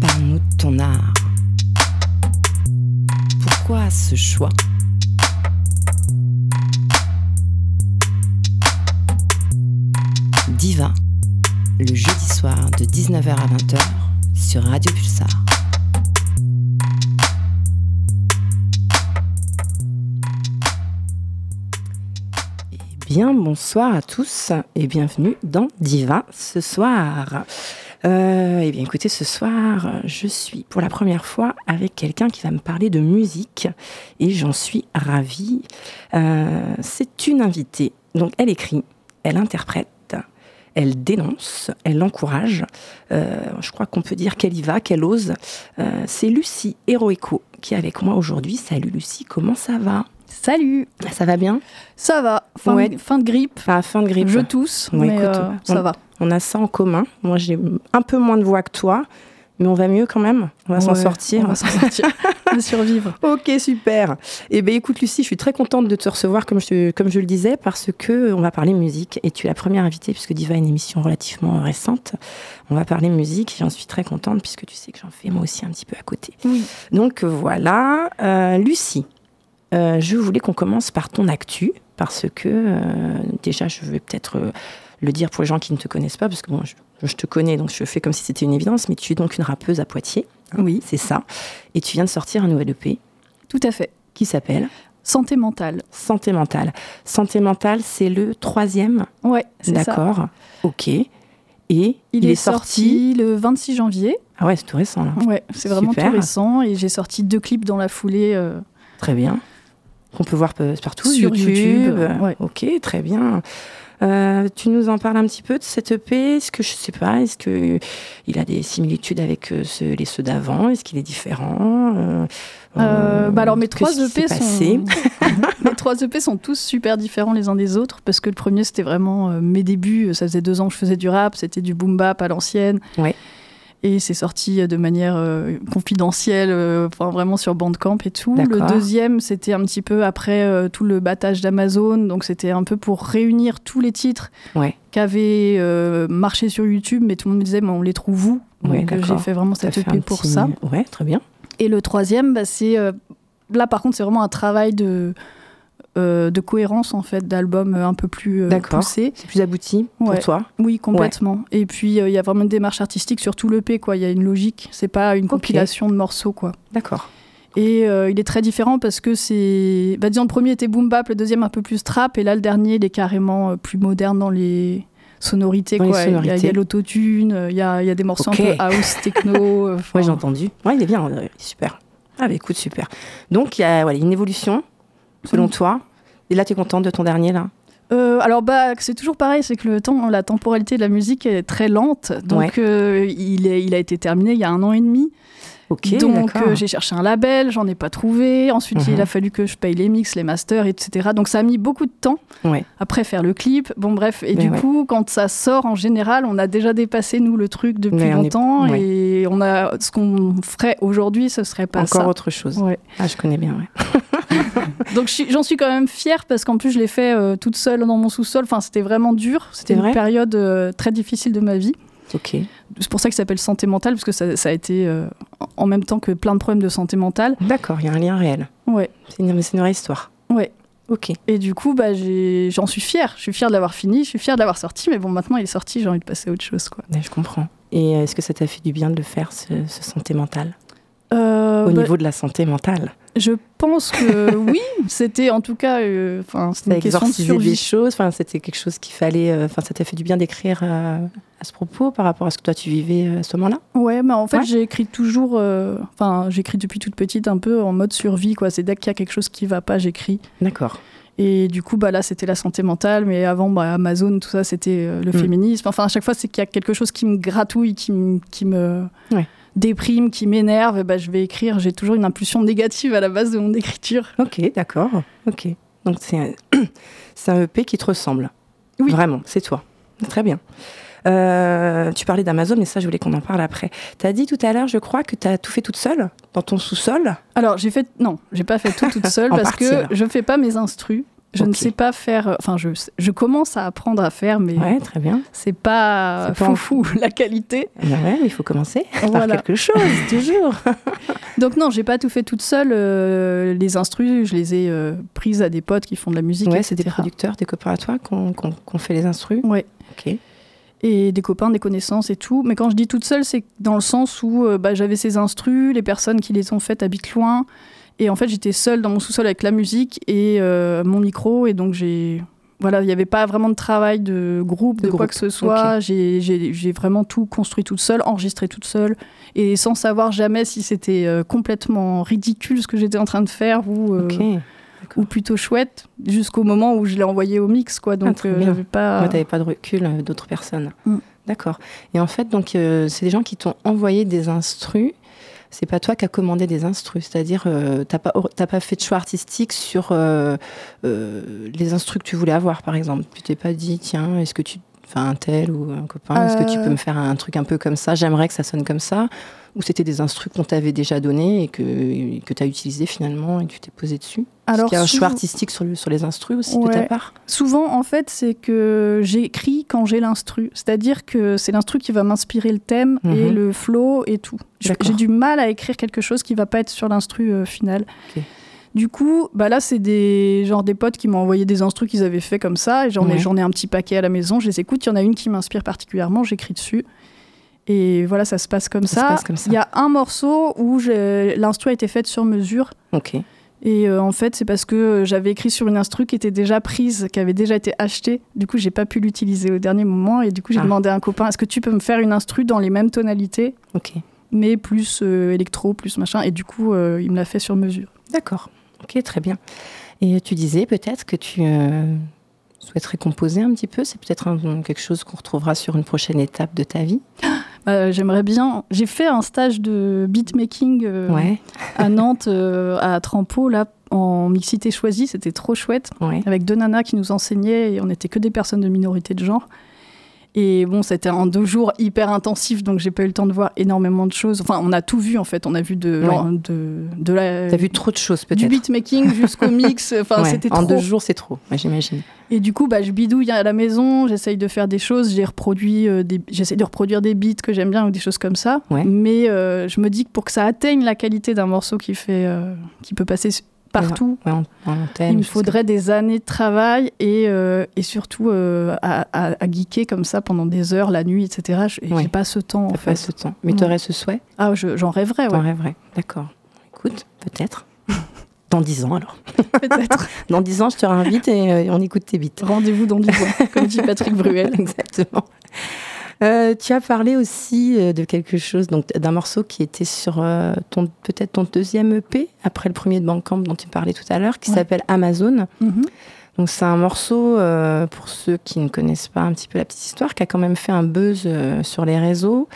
Parle-nous de ton art. Pourquoi ce choix? Diva, le jeudi soir de 19h à 20h sur Radio Pulsar. Bonsoir à tous et bienvenue dans Diva ce soir. Euh, eh bien, écoutez, ce soir, je suis pour la première fois avec quelqu'un qui va me parler de musique et j'en suis ravie. Euh, c'est une invitée, donc elle écrit, elle interprète, elle dénonce, elle encourage. Euh, je crois qu'on peut dire qu'elle y va, qu'elle ose. C'est Lucie Heroico qui est avec moi aujourd'hui. Salut Lucie, comment ça va? Salut Ça va bien? Ça va, fin, Ouais. de, fin de grippe, fin de grippe. je tousse, Ouais, mais écoute, euh, on- ça va. On a ça en commun. Moi, j'ai un peu moins de voix que toi, mais on va mieux quand même. On va s'en Ouais, sortir. On va s'en sortir, on va survivre. Ok, super. Eh bien, écoute, Lucie, je suis très contente de te recevoir, comme je, comme je le disais, parce que on va parler musique. Et tu es la première invitée, puisque Diva est une émission relativement récente. On va parler musique. J'en suis très contente, puisque tu sais que j'en fais moi aussi un petit peu à côté. Oui. Donc voilà. Euh, Lucie, euh, je voulais qu'on commence par ton actu, parce que euh, déjà, je vais peut-être euh, le dire pour les gens qui ne te connaissent pas, parce que bon, je, je te connais, donc je fais comme si c'était une évidence, mais tu es donc une rappeuse à Poitiers. Oui. C'est ça. Et tu viens de sortir un nouvel EP Tout à fait. qui s'appelle Santé mentale. Santé mentale. Santé mentale, c'est le troisième. Ouais, c'est ça. D'accord. Ok. Et il, Il, est, sorti... le 26 janvier. Ah ouais, c'est tout récent là. Ouais, c'est vraiment tout récent. Et j'ai sorti deux clips dans la foulée. euh, Très bien. Qu'on peut voir partout Sur YouTube, euh, ouais. Ok, très bien. Euh, tu nous en parles un petit peu de cette EP Est-ce que je sais pas Est-ce que il a des similitudes avec euh, ceux, les ceux d'avant? Est-ce qu'il est différent? Euh, euh, bah alors mes trois EP s'est sont mes trois EP sont tous super différents les uns des autres parce que le premier c'était vraiment euh, mes débuts ça faisait deux ans que je faisais du rap c'était du boom bap à l'ancienne Ouais. Et c'est sorti euh, de manière euh, confidentielle euh, enfin vraiment sur Bandcamp et tout. Le deuxième c'était un petit peu après euh, tout le battage d'Amazon. Donc c'était un peu pour réunir tous les titres Ouais. qui avaient marché sur YouTube. Mais tout le monde me disait mais on les trouve où? Ouais, donc j'ai fait vraiment cette EP pour petit- ça. Ouais, très bien. et le troisième, bah, c'est là par contre c'est vraiment un travail de euh, de cohérence en fait d'album euh, un peu plus euh. C'est plus abouti pour Ouais. toi Oui, complètement. Et puis euh, il y a vraiment une démarche artistique sur tout l'EP quoi. Il y a une logique. C'est pas une compilation de morceaux quoi. D'accord. Et il est très différent parce que c'est, bah, disons le premier était boom bap, le deuxième un peu plus trap, et là le dernier il est carrément plus moderne dans les sonorités Dans les quoi. Il y a- a, l'autotune, il y a, il y a des morceaux Ok. un peu house, techno. Ouais, j'ai entendu. Ouais, il est bien, super. Ah, bah écoute, super. Donc, il y a voilà, une évolution, selon Mm. toi. Et là, tu es contente de ton dernier, là? Euh, alors bah c'est toujours pareil, c'est que le temps, la temporalité de la musique est très lente, donc Ouais. euh, il, est, il a été terminé il y a un an et demi. Ok, donc euh, j'ai cherché un label, j'en ai pas trouvé. Ensuite Mhm. il a fallu que je paye les mix, les masters, etc. Donc ça a mis beaucoup de temps. Ouais. Après faire le clip, bon bref. Et Mais du ouais. coup quand ça sort en général, on a déjà dépassé nous le truc depuis Mais on est- longtemps ouais. et on a ce qu'on ferait aujourd'hui, ce serait pas Encore ça. autre chose. Ah, je connais bien. Donc j'en suis quand même fière parce qu'en plus je l'ai fait euh, toute seule dans mon sous-sol. Enfin c'était vraiment dur. C'était une vrai période euh, très difficile de ma vie. Ok. C'est pour ça qu'il s'appelle santé mentale parce que ça, ça a été euh, en même temps que plein de problèmes de santé mentale. D'accord, il y a un lien réel. Ouais, C'est une, mais c'est une vraie histoire. ouais. Ok. Et du coup bah j'ai- j'en suis fière. Je suis fière de l'avoir fini. Je suis fière de l'avoir sorti. Mais bon maintenant il est sorti. J'ai envie de passer à autre chose quoi. Ouais, je comprends. Et est-ce que ça t'a fait du bien de le faire, ce, ce santé mentale? Au bah, niveau de la santé mentale Je pense que oui. C'était en tout cas. euh, Enfin une question de exorcisé des survie. choses Enfin, c'était quelque chose qu'il fallait... euh, Enfin, ça t'a fait du bien d'écrire euh, à ce propos par rapport à ce que toi, tu vivais euh, à ce moment-là? Ouais, mais en fait, Ouais. j'ai écrit toujours. Enfin, j'écris depuis toute petite un peu en mode survie, quoi. C'est dès qu'il y a quelque chose qui va pas, j'écris. D'accord. Et du coup, bah là, c'était la santé mentale, mais avant, bah, Amazon, tout ça, c'était le Mm. féminisme. Enfin, à chaque fois, c'est qu'il y a quelque chose qui me gratouille, qui, me- qui me Ouais. Déprime, qui m'énerve. Bah, je vais écrire. J'ai toujours une impulsion négative à la base de mon écriture. Ok, d'accord. Ok. Donc c'est un, un EP qui te ressemble. Oui. Vraiment, c'est toi. Très bien. Euh, tu parlais d'Amazon, mais ça, je voulais qu'on en parle après. Tu as dit tout à l'heure, je crois, que tu as tout fait toute seule, dans ton sous-sol? Alors, j'ai fait. Non, j'ai pas fait tout toute seule parce partie, que alors. je fais pas mes instrus. Je ne sais pas faire. euh, Enfin, je, je commence à apprendre à faire, mais Ouais, très bien. c'est pas pas foufou la qualité. Ben ouais, il faut commencer par Voilà. quelque chose, toujours. Donc non, j'ai pas tout fait toute seule. euh, les instrus, je les ai euh, prises à des potes qui font de la musique, Ouais, c'est des producteurs, des copains à toi qu'on qu'on fait les instrus. Ouais. Ok. et des copains, des connaissances et tout. Mais quand je dis toute seule, c'est dans le sens où euh, bah, j'avais ces instrus, les personnes qui les ont faites habitent loin. Et en fait, j'étais seule dans mon sous-sol avec la musique et euh, mon micro. Et donc, j'ai. Voilà, il n'y avait pas vraiment de travail de groupe, De de, quoi que ce soit. J'ai- vraiment tout construit toute seule, enregistré toute seule. Et sans savoir jamais si c'était euh, complètement ridicule ce que j'étais en train de faire ou, euh, ou plutôt chouette, jusqu'au moment où je l'ai envoyé au mix. Quoi. Donc, Ah, j'avais pas. Ouais, t'avais pas de recul d'autres personnes. Mm. D'accord. Et en fait, donc, euh, c'est des gens qui t'ont envoyé des instrus. C'est pas toi qui as commandé des instrus, c'est-à-dire euh, t'as pas pas fait de choix artistique sur euh, euh, les instrus que tu voulais avoir, par exemple. Tu t'es pas dit tiens, est-ce que tu, enfin un tel ou un copain, est-ce que tu Euh. peux me faire un truc un peu comme ça? J'aimerais que ça sonne comme ça. Ou c'était des instrus qu'on t'avait déjà donnés et que que t'as utilisé finalement et tu t'es posé dessus? Alors, qu'il y a un souvent- choix artistique sur, le- sur les instrus aussi de ta Ouais. part? Souvent, en fait, c'est que j'écris quand j'ai l'instru. C'est-à-dire que c'est l'instru qui va m'inspirer le thème et Mhm. le flow et tout. J'ai du mal à écrire quelque chose qui va pas être sur l'instru euh, final. Ok. Du coup, bah là, c'est des, genre des potes qui m'ont envoyé des instrus qu'ils avaient fait comme ça. Et j'en Ouais. ai, un petit paquet à la maison. Je les écoute. Il y en a une qui m'inspire particulièrement. J'écris dessus. Et voilà, ça se passe comme Ça. Il y a un morceau où l'instru a été faite sur mesure. Ok. Et euh, en fait, c'est parce que j'avais écrit sur une instru qui était déjà prise, qui avait déjà été achetée. Du coup, j'ai pas pu l'utiliser au dernier moment. Et du coup, j'ai Ah. demandé à un copain est-ce que tu peux me faire une instru dans les mêmes tonalités, Ok. mais plus euh, électro, plus machin Et du coup, euh, il me l'a fait sur mesure. D'accord. Ok, très bien. Et tu disais peut-être que tu euh, souhaiterais composer un petit peu. C'est peut-être quelque chose qu'on retrouvera sur une prochaine étape de ta vie. Euh, J'aimerais bien. J'ai fait un stage de beatmaking euh, Ouais. à Nantes, euh, à Trampo, là, en mixité choisie. C'était trop chouette. Ouais. avec deux nanas qui nous enseignaient et on n'était que des personnes de minorité de genre. Et bon, c'était en deux jours hyper intensif, donc j'ai pas eu le temps de voir énormément de choses. Enfin, on a tout vu en fait. On a vu de, Ouais. de, de la, T'as vu trop de choses du peut-être. beatmaking jusqu'au mix. Enfin, Ouais, c'était En trop. deux jours, c'est trop. ouais, J'imagine. Et du coup, bah, je bidouille à la maison, j'essaye de faire des choses, j'ai reproduit euh, des, j'essaie de reproduire des beats que j'aime bien ou des choses comme ça. Mais euh, je me dis que pour que ça atteigne la qualité d'un morceau qui fait, euh, qui peut passer partout, Ouais, il me faudrait des années de travail et, euh, et surtout euh, à, à- à geeker comme ça pendant des heures, la nuit, etc. Je- Ouais. J'ai pas ce temps. en T'as fait. pas ce temps. Mais Ouais. t'aurais ce souhait? Ah, je- j'en rêverais, ouais, rêverais. D'accord. Écoute, peut-être. Dans dix ans alors. peut-être. Dans dix ans, je te réinvite et euh, on écoute tes beats. Rendez-vous dans du bois, comme dit Patrick Bruel. Exactement. Euh, tu as parlé aussi euh, de quelque chose, donc d'un morceau qui était sur euh, ton peut-être ton deuxième EP après le premier de Bandcamp dont tu parlais tout à l'heure, qui Ouais. s'appelle Amazon. Mhm. Donc c'est un morceau euh, pour ceux qui ne connaissent pas un petit peu la petite histoire, qui a quand même fait un buzz sur les réseaux,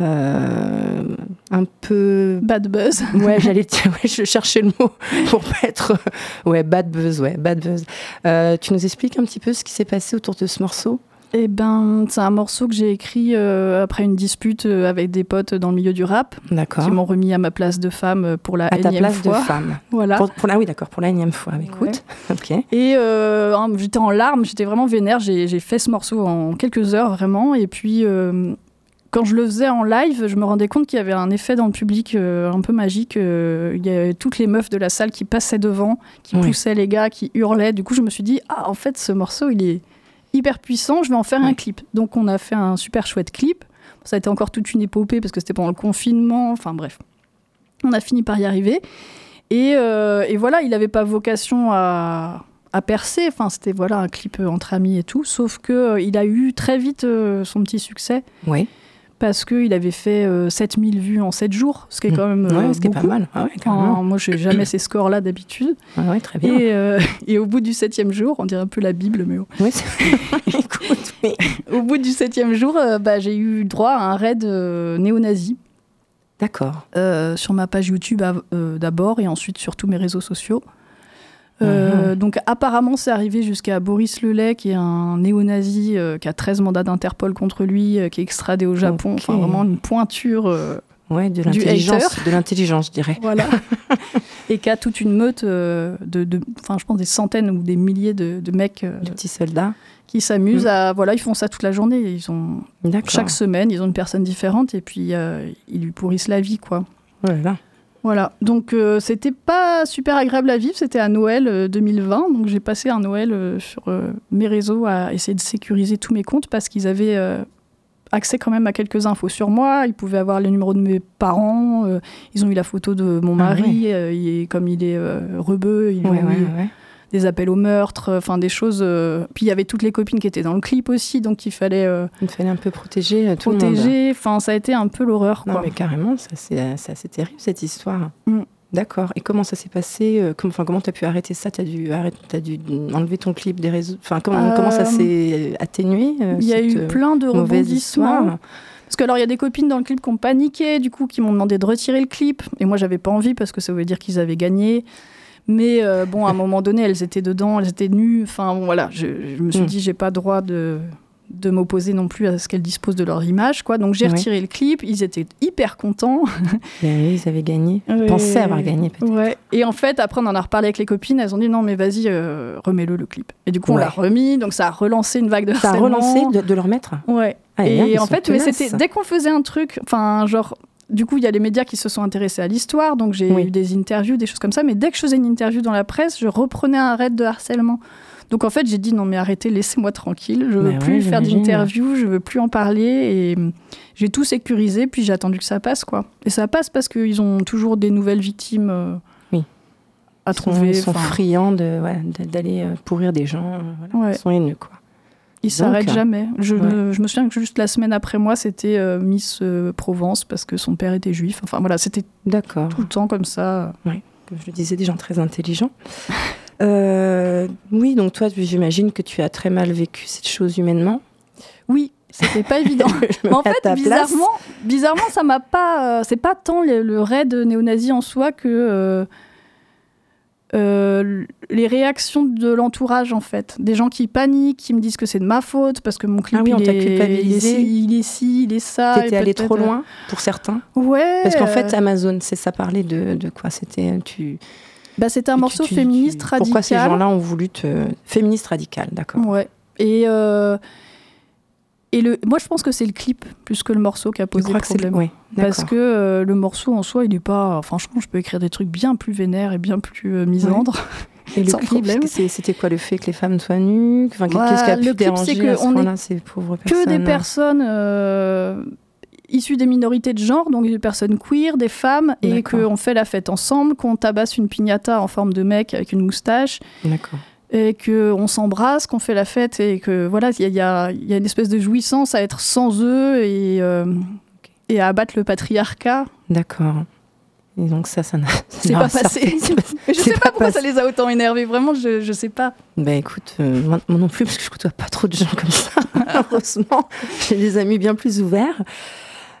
euh, un peu. Bad buzz. Ouais, j'allais ouais, je cherchais le mot pour pas être. Ouais, bad buzz, ouais, bad buzz. Euh, tu nous expliques un petit peu ce qui s'est passé autour de ce morceau? Eh ben, c'est un morceau que j'ai écrit euh, après une dispute euh, avec des potes dans le milieu du rap, D'accord. qui m'ont remis à ma place de femme euh, pour la À ta énième place fois. de femme. Voilà. Pour, pour la, oui, d'accord, pour la énième fois. Écoute, ok. Et euh, j'étais en larmes, j'étais vraiment vénère. J'ai j'ai fait ce morceau en quelques heures, vraiment. Et puis, euh, quand je le faisais en live, je me rendais compte qu'il y avait un effet dans le public euh, un peu magique. Euh, il y avait toutes les meufs de la salle qui passaient devant, qui Oui. poussaient les gars, qui hurlaient. Du coup, je me suis dit, ah, en fait, ce morceau, il est hyper puissant, je vais en faire un clip. Donc, on a fait un super chouette clip. Ça a été encore toute une épopée parce que c'était pendant le confinement. Enfin, bref. On a fini par y arriver. Et, euh, et voilà, il n'avait pas vocation à, à percer. Enfin, c'était voilà un clip euh, entre amis et tout. Sauf que euh, il a eu très vite euh, son petit succès Oui, parce qu'il avait fait euh, 7000 vues en 7 jours, ce qui est Mm. quand même euh, ouais, ce qui est pas mal. Ah ouais, Enfin, carrément. moi, je n'ai jamais ces scores-là d'habitude. Ouais, très bien. Et, euh, et au bout du septième jour, on dirait un peu la Bible, mais au, Oui, c'est- Écoute, mais- au bout du septième jour, euh, bah, j'ai eu droit à un raid euh, néo-nazi D'accord. sur ma page YouTube d'abord et ensuite sur tous mes réseaux sociaux. Euh, Donc apparemment c'est arrivé jusqu'à Boris Lelay qui est un néo-nazi euh, qui a 13 mandats d'Interpol contre lui, euh, qui est extradé au Japon, Ok. enfin vraiment une pointure Ouais, de Du l'intelligence, de l'intelligence, je dirais. Voilà. et qui a toute une meute de, de- enfin, je pense des centaines ou des milliers de, de mecs Les petits soldats. qui s'amusent Mm. à, voilà, ils font ça toute la journée. Ils ont chaque semaine, ils ont une personne différente et puis ils lui pourrissent la vie, quoi. Oh là là. Voilà. Donc euh, c'était pas super agréable à vivre. C'était à Noël euh, 2020. Donc j'ai passé un Noël euh, sur euh, mes réseaux à essayer de sécuriser tous mes comptes parce qu'ils avaient euh, accès quand même à quelques infos sur moi. Ils pouvaient avoir les numéros de mes parents. euh, ils ont eu la photo de mon Ah mari. euh, il est, comme il est euh, rebeu, ils Ouais, ont ouais, ouais. Des appels au meurtre. euh, Enfin des choses. euh, Puis il y avait toutes les copines qui étaient dans le clip aussi. Donc il fallait euh, Il fallait un peu protéger tout le monde. protéger. Enfin ça a été un peu l'horreur. Non, quoi. mais carrément, ça, c'est terrible cette histoire. Mm. D'accord. Et comment ça s'est passé Comment, enfin, comment t'as pu arrêter ça? T'as dû, arrêter, as dû enlever ton clip des réseaux Enfin, comment, Euh, comment ça s'est atténué Il y a eu plein de rebondissements. Parce que alors il y a des copines dans le clip qui ont paniqué, du coup qui m'ont demandé de retirer le clip, et moi j'avais pas envie parce que ça voulait dire qu'ils avaient gagné. Mais euh, bon, à un moment donné, elles étaient dedans, elles étaient nues. Enfin bon, voilà, je, je me suis Mm. dit j'ai pas droit de de m'opposer non plus à ce qu'elles disposent de leur image, quoi. Donc j'ai Ouais. retiré le clip. Ils étaient hyper contents. Ben oui, ils avaient gagné. Ouais. Pensaient avoir gagné peut-être. Ouais. Et en fait, après, on en a reparlé avec les copines. Elles ont dit non, mais vas-y, euh, remets-le le clip. Et du coup, on l'a remis. Donc ça a relancé une vague de Ça a relancé de, de le remettre. Ouais. Ah, et et ils en fait, mais c'était dès qu'on faisait un truc, enfin, genre, du coup, il y a les médias qui se sont intéressés à l'histoire, donc j'ai Oui. eu des interviews, des choses comme ça. Mais dès que je faisais une interview dans la presse, je reprenais un raid de harcèlement. Donc en fait, j'ai dit non, mais arrêtez, laissez-moi tranquille. Je veux Bah plus ouais, faire d'interview, je veux plus en parler. Et j'ai tout sécurisé, puis j'ai attendu que ça passe, quoi. Et ça passe parce qu'ils ont toujours des nouvelles victimes euh, Oui. à Ils sont, trouver. ils sont friands de, ouais, de- d'aller euh, pourrir des gens. euh, voilà. Ouais. Ils sont haineux, quoi. Ils s'arrêtent Donc, jamais. Je, ouais. me, je me souviens que juste la semaine après moi, c'était euh, Miss euh, Provence parce que son père était juif. Enfin voilà, c'était D'accord. tout le temps comme ça. Comme je le disais, des gens très intelligents. Euh, oui, donc toi, j'imagine que tu as très mal vécu cette chose humainement. Oui, c'était pas évident. En fait, bizarrement, bizarrement, ça m'a pas. c'est pas tant le, le raid néo-nazi en soi que euh, les réactions de l'entourage en fait. Des gens qui paniquent, qui me disent que c'est de ma faute parce que mon clip Ah oui, on il, est, il est culpabilisé. ci, il est ci, il est ça. T'étais allé trop euh, loin pour certains. Ouais. Parce qu'en fait, Amazon, c'est ça parlait de, de quoi? C'était tu. bah, c'était un morceau tu- féministe tu- radical. Pourquoi ces gens-là ont voulu te féministe radical, d'accord. Ouais. Et, euh, et le, moi, je pense que c'est le clip plus que le morceau qui a posé le. problème. Ouais, Parce que euh, le morceau en soi, il est pas. Franchement, je peux écrire des trucs bien plus vénères et bien plus euh, misandres. Et le sans clip, c'était quoi le fait que les femmes soient nues? Enfin, Voilà, qu'est-ce qui a pu le clip, déranger c'est que à ce on est point-là ces pauvres Que des personnes? euh, issues des minorités de genre, donc des personnes queer, des femmes, et qu'on fait la fête ensemble, qu'on tabasse une piñata en forme de mec avec une moustache, D'accord. Et qu'on s'embrasse, qu'on fait la fête, et que voilà, il y y y a une espèce de jouissance à être sans eux et, euh, et à abattre le patriarcat. D'accord. Et donc ça, ça n'a. C'est pas passé. je C'est sais pas pas pourquoi passé. ça les a autant énervés. Vraiment, je, je sais pas. Bah écoute, euh, moi, moi non plus, parce que je côtoie pas trop de gens comme ça. Heureusement, j'ai des amis bien plus ouverts.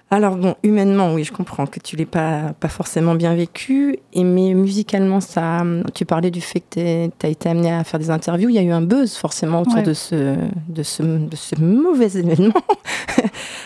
Alors bon, humainement, oui, je comprends que tu l'aies pas, pas forcément bien vécu. Et mais musicalement, ça, tu parlais du fait que tu as été amené à faire des interviews. Il y a eu un buzz forcément autour Ouais. de, ce, de, ce, de ce mauvais événement.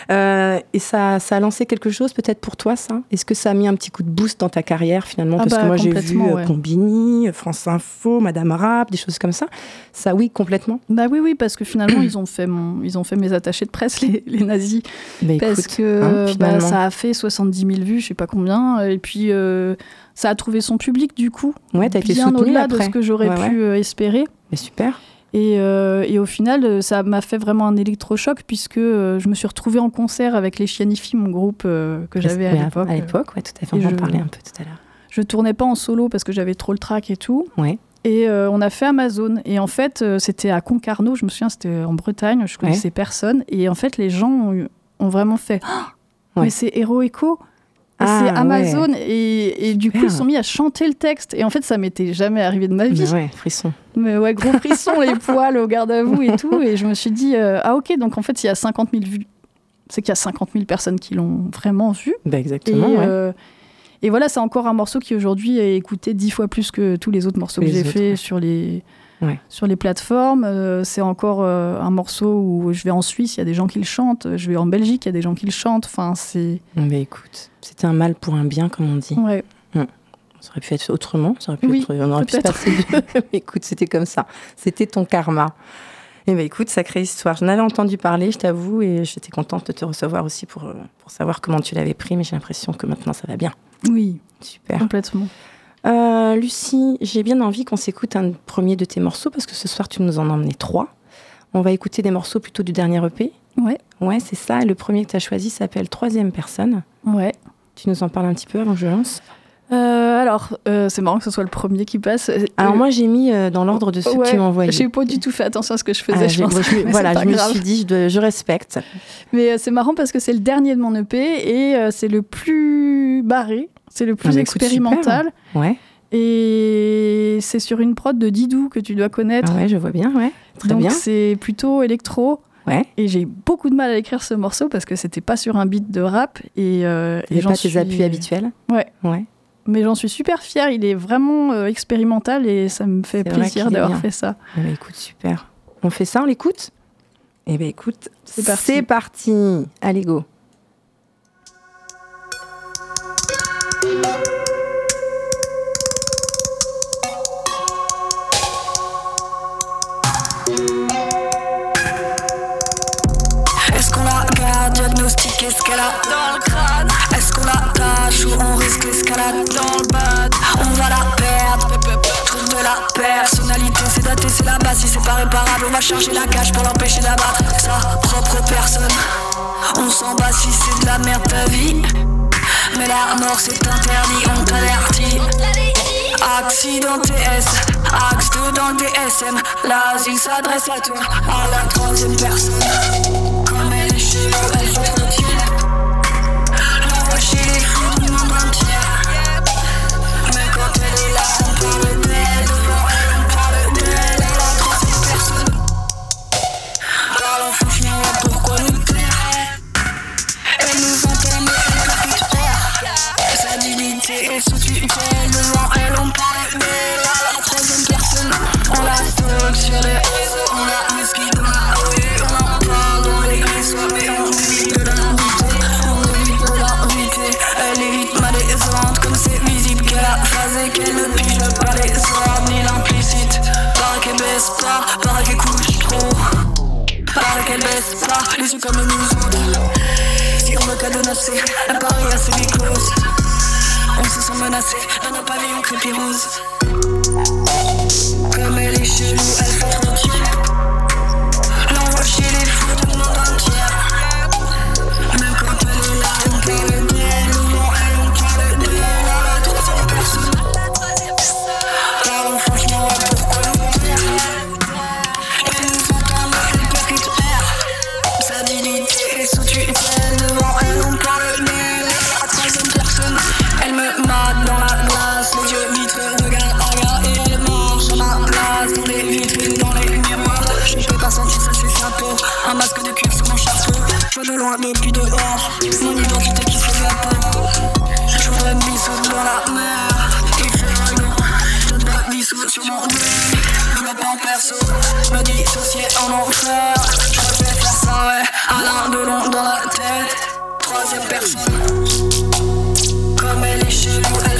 Euh, et ça, ça a lancé quelque chose peut-être pour toi, ça? Est-ce que ça a mis un petit coup de boost dans ta carrière finalement? Ah Parce que bah, moi j'ai vu ouais. Combini, France Info, Madame Rap, des choses comme ça. Ça, oui, complètement. Bah oui, oui, parce que finalement, ils ont fait mon, ils ont fait mes attachés de presse, les, les nazis. Bah, parce écoute, que hein, bah, finalement. ça a fait 70 000 vues, je sais pas combien. Et puis, euh, ça a trouvé son public, du coup. Ouais, t'as été bien soutenue au-delà de ce que j'aurais Ouais, pu euh, espérer. Mais super. Et, euh, et au final, euh, ça m'a fait vraiment un électrochoc, puisque euh, je me suis retrouvée en concert avec les Chianifi, mon groupe euh, que j'avais à l'époque. À l'époque, ouais, tout à fait. On en parler un peu tout à l'heure. Je tournais pas en solo parce que j'avais trop le trac et tout. Ouais. Et euh, on a fait Amazon. Et en fait, euh, c'était à Concarneau, je me souviens, c'était en Bretagne, je connaissais personne. Et en fait, les gens ont, vraiment fait Ah, Ouais. Mais c'est Hero Echo et Ah, c'est Amazon. Et, et du coup, ils sont mis à chanter le texte. Et en fait, ça m'était jamais arrivé de ma vie. Ouais, frisson. Mais ouais, gros frisson, les poils au garde à vous et tout. Et je me suis dit euh, Ah, ok, donc en fait, il y a 50 000 vues. C'est qu'il y a 50 000 personnes qui l'ont vraiment vu. Bah Et, exactement. ouais. euh, Et voilà, c'est encore un morceau qui aujourd'hui est écouté dix fois plus que tous les autres morceaux que j'ai fait ouais. sur les Ouais. sur les plateformes. Euh, c'est encore euh, un morceau où je vais en Suisse, il y a des gens qui le chantent. Je vais en Belgique, il y a des gens qui le chantent. Enfin, c'est Mais écoute, c'était un mal pour un bien, comme on dit. ouais. Ça aurait pu être autrement, ça aurait pu Oui, être- on aurait pu se passer de... Mais écoute, c'était comme ça. C'était ton karma. Et ben écoute, sacrée histoire. J'en avais entendu parler, je t'avoue, et j'étais contente de te recevoir aussi pour, euh, pour savoir comment tu l'avais pris, mais j'ai l'impression que maintenant ça va bien. Oui, Super. complètement. Euh, Lucie, j'ai bien envie qu'on s'écoute un premier de tes morceaux parce que ce soir tu nous en as emmené trois. On va écouter des morceaux plutôt du dernier EP. Ouais, Ouais, c'est ça. Et le premier que tu as choisi s'appelle Troisième personne. ouais. Tu nous en parles un petit peu avant que je lance? Euh, alors, euh, c'est marrant que ce soit le premier qui passe. Alors Euh, moi j'ai mis dans l'ordre de ceux que ouais, tu m'as. J'ai pas du tout fait attention à ce que je faisais, Ah, je pense. moi, voilà, je me suis dit, je, respecte. Mais c'est marrant parce que c'est le dernier de mon EP et c'est le plus barré, c'est le plus Ah expérimental. Ouais, Et c'est sur une prod de Didou que tu dois connaître. ah ouais, je vois bien, ouais. Très Donc bien. c'est plutôt électro. Ouais. Et j'ai beaucoup de mal à écrire ce morceau parce que c'était pas sur un beat de rap. Et, euh, et pas tes suis- appuis habituels Ouais. Ouais. Mais j'en suis super fière. Il est vraiment euh, expérimental et ça me fait plaisir d'avoir bien. fait ça. Eh ben, écoute, super. On fait ça, on l'écoute? Eh ben écoute, C'est parti. C'est parti. Allez, go. Est-ce qu'on la garde, diagnostique, est-ce qu'elle a dans le on risque l'escalade dans le bad. On va la perdre, trouve de la personnalité. C'est daté, c'est la base, si c'est pas réparable On va charger la cage pour l'empêcher d'abattre sa propre personne. On s'en bat si c'est de la merde ta vie. Mais la mort c'est interdit, on t'avertit. Accident TS, axe 2 dans le DSM L'asile s'adresse à toi, à la troisième personne. Comme elle est chez On la dans la rue On en parle dans les Mais on de On Elle est vite malaisante Comme c'est visible qu'elle a phasé Qu'elle ne pige pas les Ni l'implicite Paraît qu'elle baisse pas Paraît qu'elle couche trop Paraît qu'elle baisse pas Les yeux comme nous Si on veut cadenasser Un pari assez causes On se sent menacé Dans nos pavillons crépis roses Comme elle est perso Me dissocier en enfer Je vais faire ça, ouais. Alain Delon dans la tête. Troisième personne. Comme elle est chez nous,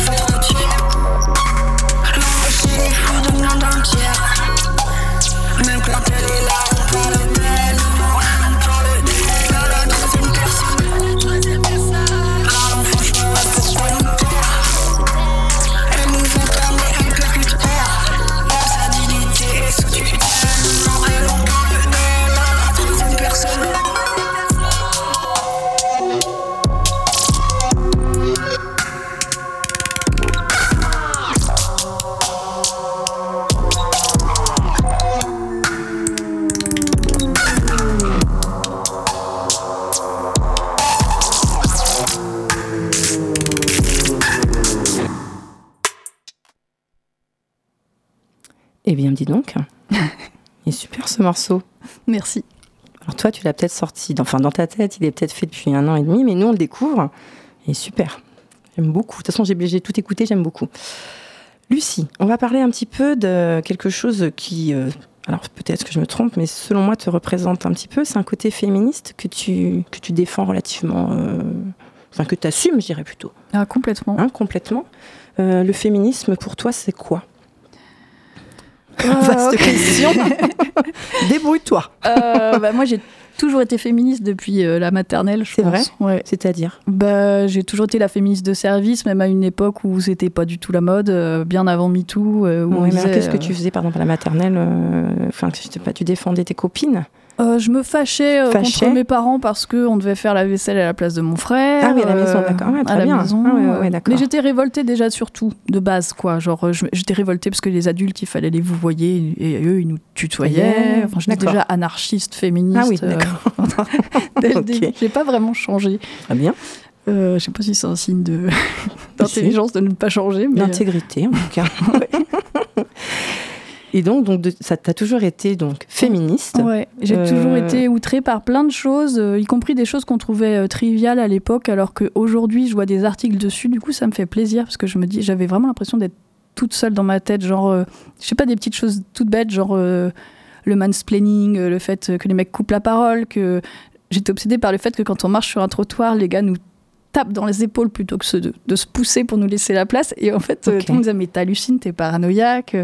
Eh bien, dis donc. Il est super ce morceau. Merci. Alors toi, tu l'as peut-être sorti, dans- enfin dans ta tête, il est peut-être fait depuis un an et demi, mais nous, on le découvre. Il est super. J'aime beaucoup. De toute façon, j'ai j'ai tout écouté, j'aime beaucoup. Lucie, on va parler un petit peu de quelque chose qui, euh, alors peut-être que je me trompe, mais selon moi te représente un petit peu. C'est un côté féministe que tu, que tu défends relativement, euh, enfin que tu assumes, je dirais plutôt, Ah, complètement. hein, complètement. Euh, le féminisme, pour toi, c'est quoi? Euh, Vaste question. Débrouille-toi. Euh, bah, moi, j'ai toujours été féministe depuis euh, la maternelle, je C'est pense. Ouais. C'est-à-dire Bah, j'ai toujours été la féministe de service, même à une époque où c'était pas du tout la mode, euh, bien avant MeToo. mais disait, qu'est-ce que tu faisais, par exemple, à la maternelle Enfin, pas, tu défendais tes copines euh, Je me fâchais, euh, Fâchais contre mes parents parce qu'on devait faire la vaisselle à la place de mon frère. Ah oui, à la maison, euh, d'accord. Ouais, très à la bien. maison. Ah ouais, ouais, d'accord. mais j'étais révoltée déjà surtout, de base, quoi. Genre, euh, j'étais révoltée parce que les adultes, il fallait les vous voyez, et eux, ils nous tutoyaient. Enfin, j'étais déjà anarchiste, féministe. Ah oui, d'accord. dès le. J'ai pas vraiment changé. Très bien. Euh, je sais pas si c'est un signe de d'intelligence de ne pas changer, mais D'intégrité, en tout cas. Et donc, donc de- ça t'a toujours été donc féministe. Ouais, j'ai Euh, toujours été outrée par plein de choses, euh, y compris des choses qu'on trouvait euh, triviales à l'époque, alors qu'aujourd'hui je vois des articles dessus. Du coup, ça me fait plaisir parce que je me dis, j'avais vraiment l'impression d'être toute seule dans ma tête, genre, je sais pas, des petites choses toutes bêtes, genre le mansplaining, le fait que les mecs coupent la parole, que j'étais obsédée par le fait que quand on marche sur un trottoir, les gars nous tapent dans les épaules plutôt que de, de se pousser pour nous laisser la place. Et en fait, euh, Ok. tout le monde disait, mais t'hallucines, t'es paranoïaque.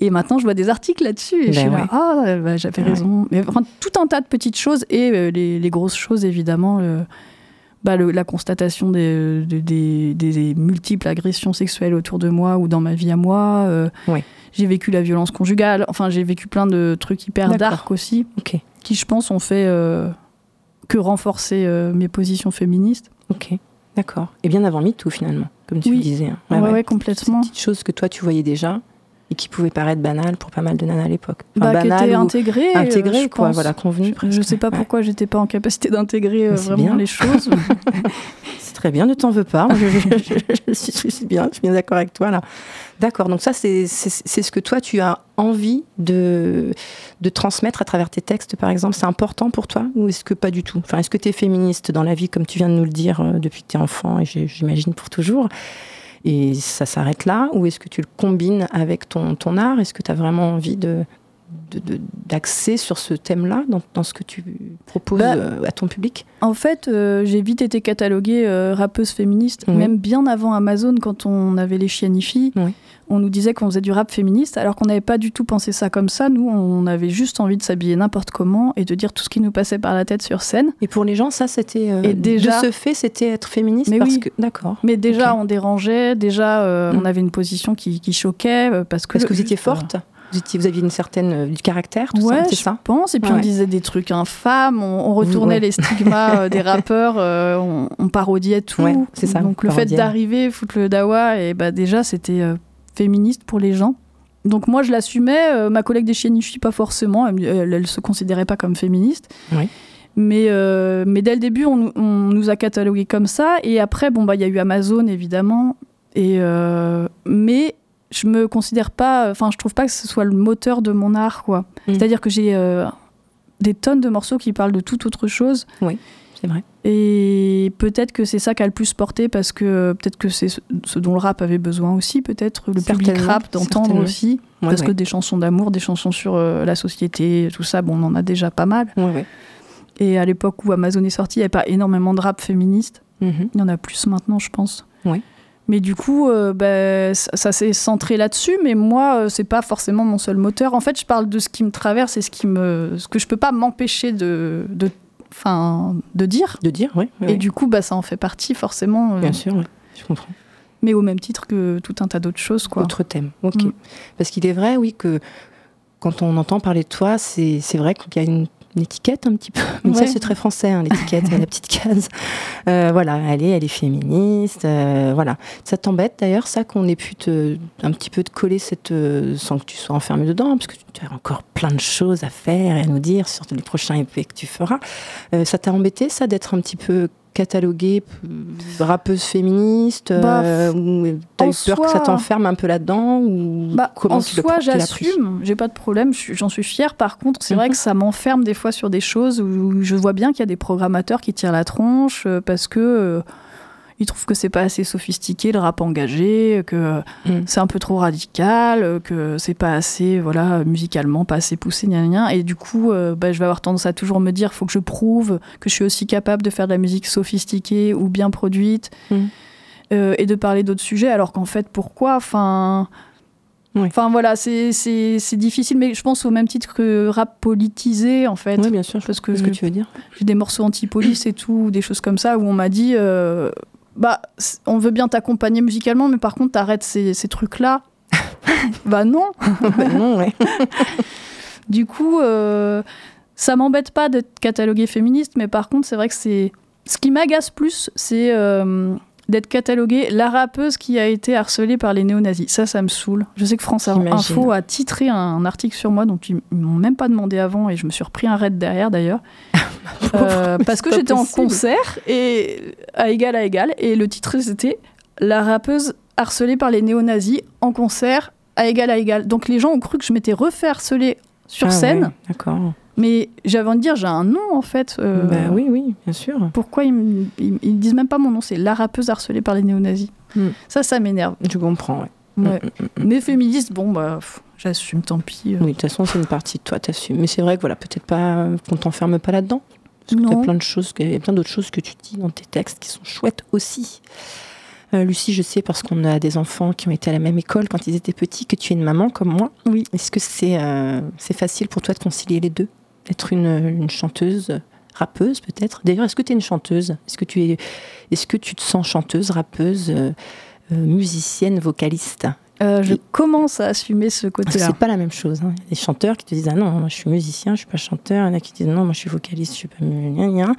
Et maintenant, je vois des articles là-dessus et je Ben suis là, ouais. ah, euh, bah, j'avais Ouais. raison. Mais vraiment, tout un tas de petites choses et euh, les, les grosses choses, évidemment, le- bah, le- la constatation des, des- des- des multiples agressions sexuelles autour de moi ou dans ma vie à moi. euh, Ouais. J'ai vécu la violence conjugale. Enfin, j'ai vécu plein de trucs hyper dark aussi, qui, je pense, ont fait euh, que renforcer euh, mes positions féministes. ok, d'accord. Et bien avant MeToo, finalement, comme tu Oui. le disais. hein. Ouais, Ces complètement. petites choses que toi, tu voyais déjà et qui pouvaient paraître banales pour pas mal de nanas à l'époque. Enfin, Bah, était ou intégré. euh, intégrées, je quoi, pense. voilà, convenues Je presque. sais pas Ouais. pourquoi j'étais pas en capacité d'intégrer euh, vraiment bien. les choses. C'est très bien, ne t'en veux pas. Je, je- je- je suis, je bien, je suis bien d'accord avec toi là. D'accord, donc ça c'est ce que toi tu as envie de, de transmettre à travers tes textes par exemple. C'est important pour toi ou est-ce que pas du tout? Enfin, est-ce que tu es féministe dans la vie comme tu viens de nous le dire euh, depuis que tu es enfant et j'imagine pour toujours? Et ça s'arrête là ou est-ce que tu le combines avec ton, art? Est-ce que tu as vraiment envie de d'axer sur ce thème-là dans, dans ce que tu proposes Bah, euh, à ton public? En fait, euh, j'ai vite été cataloguée euh, rappeuse féministe, Oui. même bien avant Amazon, quand on avait les chienifis. Oui. On nous disait qu'on faisait du rap féministe, alors qu'on n'avait pas du tout pensé ça comme ça. Nous, on avait juste envie de s'habiller n'importe comment et de dire tout ce qui nous passait par la tête sur scène. Et pour les gens, ça, c'était. Et déjà- De ce fait, c'était être féministe Mais parce oui. que. D'accord. Mais déjà, on dérangeait, déjà, Mm. on avait une position qui, qui choquait. parce que, Parce que vous étiez forte vous, étiez, vous aviez une certaine. euh, du caractère, tout ouais, ça, c'est je ça pense. Et puis Ouais. on disait des trucs infâmes, on, on retournait Ouais. les stigmas euh, des rappeurs, euh, on, on parodiait tout. Ouais, c'est ça, Donc le fait d'arriver, foutre le dawa, et bah déjà c'était euh, féministe pour les gens. Donc moi je l'assumais, euh, ma collègue des chienifis pas forcément, elle, elle se considérait pas comme féministe. Oui. Mais, mais dès le début, on, nous- on nous a catalogués comme ça. Et après, bon, bah, il y a eu Amazon, évidemment. Et, mais je me considère pas. Enfin, je trouve pas que ce soit le moteur de mon art, quoi. Mm. C'est-à-dire que j'ai euh, des tonnes de morceaux qui parlent de toute autre chose. C'est vrai. Et peut-être que c'est ça qui a le plus porté parce que peut-être que c'est ce, ce dont le rap avait besoin aussi, peut-être le public rap d'entendre aussi. Ouais, parce ouais. que des chansons d'amour, des chansons sur euh, la société, tout ça, bon, on en a déjà pas mal. Ouais. Et à l'époque où Amazon est sorti, il n'y avait pas énormément de rap féministe. Mhm. Il y en a plus maintenant, je pense. Oui. Mais du coup, euh, ben, ça, ça s'est centré là-dessus. Mais moi, euh, c'est pas forcément mon seul moteur. En fait, je parle de ce qui me traverse et ce, qui me, ce que je peux pas m'empêcher de, de, de dire. De dire, oui. Et du coup, bah, ça en fait partie forcément. euh, Bien sûr, ouais. je comprends. mais au même titre que tout un tas d'autres choses. Quoi. Autre thème. Ok. Mm. Parce qu'il est vrai, oui, que quand on entend parler de toi, c'est vrai qu'il y a une, une étiquette un petit peu. Mais ça, c'est très français, hein, l'étiquette, la petite case. Euh, voilà, elle est, elle est féministe. euh, voilà. Ça t'embête d'ailleurs, ça, qu'on ait pu te, un petit peu te coller cette. euh, sans que tu sois enfermé dedans, parce que tu as encore plein de choses à faire et à nous dire sur les prochains EP que tu feras. Ça t'a embêté, ça, d'être un petit peu cataloguée euh, rappeuse féministe Bah, euh, ou t'as eu peur que ça t'enferme un peu là-dedans ou Bah, comment en tu soi, j'assume, j'ai pas de problème, j'en suis fière. Par contre, c'est vrai Mhm. que ça m'enferme des fois sur des choses où je vois bien qu'il y a des programmateurs qui tirent la tronche euh, parce que ils trouvent que c'est pas assez sophistiqué le rap engagé, que Mm. c'est un peu trop radical, que c'est pas assez, voilà, musicalement, pas assez poussé, gna, gna, gna. Et du coup, euh, bah, je vais avoir tendance à toujours me dire, faut que je prouve que je suis aussi capable de faire de la musique sophistiquée ou bien produite, Mm. euh, et de parler d'autres sujets, alors qu'en fait, pourquoi? Enfin. Enfin voilà, c'est difficile, mais je pense au même titre que rap politisé en fait. Oui, bien sûr, je Parce que ce que tu veux dire. j'ai des morceaux anti-police et tout, des choses comme ça, où on m'a dit euh, bah, on veut bien t'accompagner musicalement, mais par contre, t'arrêtes ces, ces trucs-là. bah non Bah non, ouais. Du coup, euh, ça m'embête pas d'être cataloguée féministe, mais par contre, c'est vrai que c'est. Ce qui m'agace plus, c'est euh, d'être cataloguée la rappeuse qui a été harcelée par les néo-nazis. Ça, ça me saoule. Je sais que France. Info a titré un article sur moi, dont ils m'ont même pas demandé avant, et je me suis repris un raid derrière d'ailleurs. Euh, parce que j'étais en concert et à égal à égal et le titre c'était la rappeuse harcelée par les néo-nazis en concert à égal à égal. Donc les gens ont cru que je m'étais refait harceler sur Ah scène, ouais, D'accord. Mais j'avais envie de dire j'ai un nom en fait. euh, Bah oui, oui, bien sûr. Pourquoi ils, me- ils, ils disent même pas mon nom C'est la rappeuse harcelée par les néo-nazis. Hmm. Ça, ça m'énerve. Je comprends, ouais. Ouais. Mm, mm. Mais féministe, bon bah j'assume, tant pis. euh. Oui, de toute façon, c'est une partie de toi, t'assumes. Mais c'est vrai que voilà, peut-être pas euh, qu'on t'enferme pas là-dedans. Parce Non. plein de choses, que- il y a plein d'autres choses que tu dis dans tes textes qui sont chouettes aussi. Euh, Lucie, je sais parce qu'on a des enfants qui ont été à la même école quand ils étaient petits que tu es une maman comme moi. Oui. Est-ce que c'est euh, c'est facile pour toi de concilier les deux? Être une, une chanteuse, rappeuse peut-être D'ailleurs, est-ce que tu es une chanteuse? Est-ce que tu es, est-ce que tu te sens chanteuse, rappeuse, euh, euh, musicienne, vocaliste? Euh, je Et- commence à assumer ce que côté-là. c'est pas la même chose. hein. Il y a des chanteurs qui te disent Ah non, moi je suis musicien, je suis pas chanteur. Il y en a qui disent Non, moi je suis vocaliste, je suis pas. mu- gna, gna.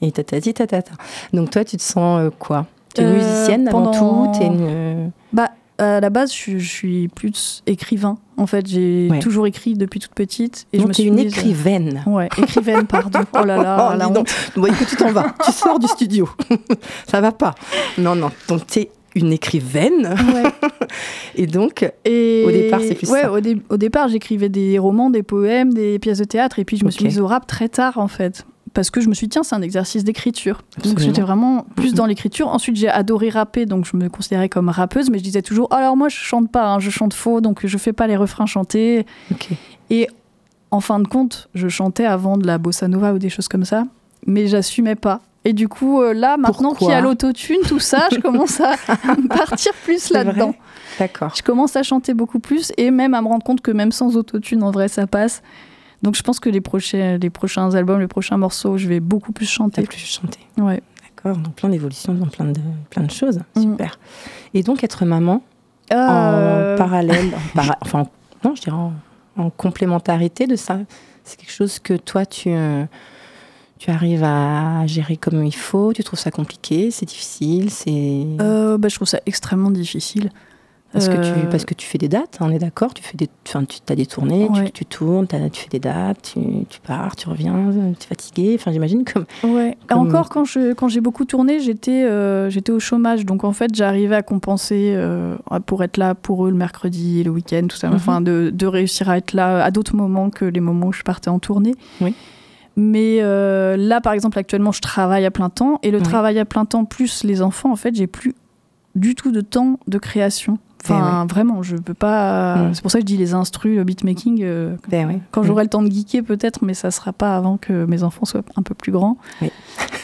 Et tatati tatata. Donc toi, tu te sens euh, quoi? Tu es Euh, musicienne avant pendant- tout? Une. euh, Bah, à la base, je, suis- je suis plus écrivain. En fait, j'ai Ouais. toujours écrit depuis toute petite. Et Non, je me t'es suis une mise- écrivaine. Ouais, écrivaine, pardon. Oh là là, Oh, la donc. honte. Bon, écoute, tu t'en vas. tu sors du studio. Ça va pas. Non, non. Donc t'es une écrivaine. Ouais. Et donc, Et Au départ, c'est plus ouais, ça. Au, dé- au départ, j'écrivais des romans, des poèmes, des pièces de théâtre, et puis je me suis mise au rap très tard, en fait. Parce que je me suis dit, tiens, c'est un exercice d'écriture. Donc j'étais vraiment plus dans l'écriture. Ensuite, j'ai adoré rapper, donc je me considérais comme rappeuse, mais je disais toujours, Oh, alors moi, je chante pas, hein, je chante faux, donc je fais pas les refrains chantés. ok. En fin de compte, je chantais avant de la bossa nova ou des choses comme ça, mais j'assumais pas. Et du coup, euh, là, maintenant qu'il y a l'autotune, tout ça, je commence à partir plus là-dedans. D'accord. Je commence à chanter beaucoup plus et même à me rendre compte que même sans autotune, en vrai, ça passe. Donc je pense que les prochains, les prochains albums, les prochains morceaux, je vais beaucoup plus chanter. plus chanté. Ouais. D'accord. Donc plein d'évolutions dans plein de, plein de choses. Mhm. Super. Et donc être maman, Euh, en parallèle, en para- enfin, en- non, je dirais en, en complémentarité de ça. C'est quelque chose que toi, tu, euh, tu arrives à gérer comme il faut. Tu trouves ça compliqué, c'est difficile, c'est euh, bah, je trouve ça extrêmement difficile. Parce que tu euh, parce que tu fais des dates. On est d'accord. Tu fais des, enfin, tu as des tournées, tu- Ouais. tu, tournes, tu fais des dates, tu, tu pars, tu reviens, tu es fatigué. Enfin, j'imagine comme Ouais. Comme- Encore quand je quand j'ai beaucoup tourné, j'étais euh, j'étais au chômage, donc en fait j'arrivais à compenser euh, pour être là pour eux le mercredi, le week-end, tout ça. Mhm. Enfin de, de réussir à être là à d'autres moments que les moments où je partais en tournée. Oui. Mais euh, là par exemple actuellement je travaille à plein temps et le Oui. travail à plein temps plus les enfants en fait j'ai plus du tout de temps de création. Enfin vraiment je peux pas. Mm. C'est pour ça que je dis les instrus, le beatmaking. euh, ben ouais. quand j'aurai le temps de geeker peut-être, mais ça sera pas avant que mes enfants soient un peu plus grands. Oui.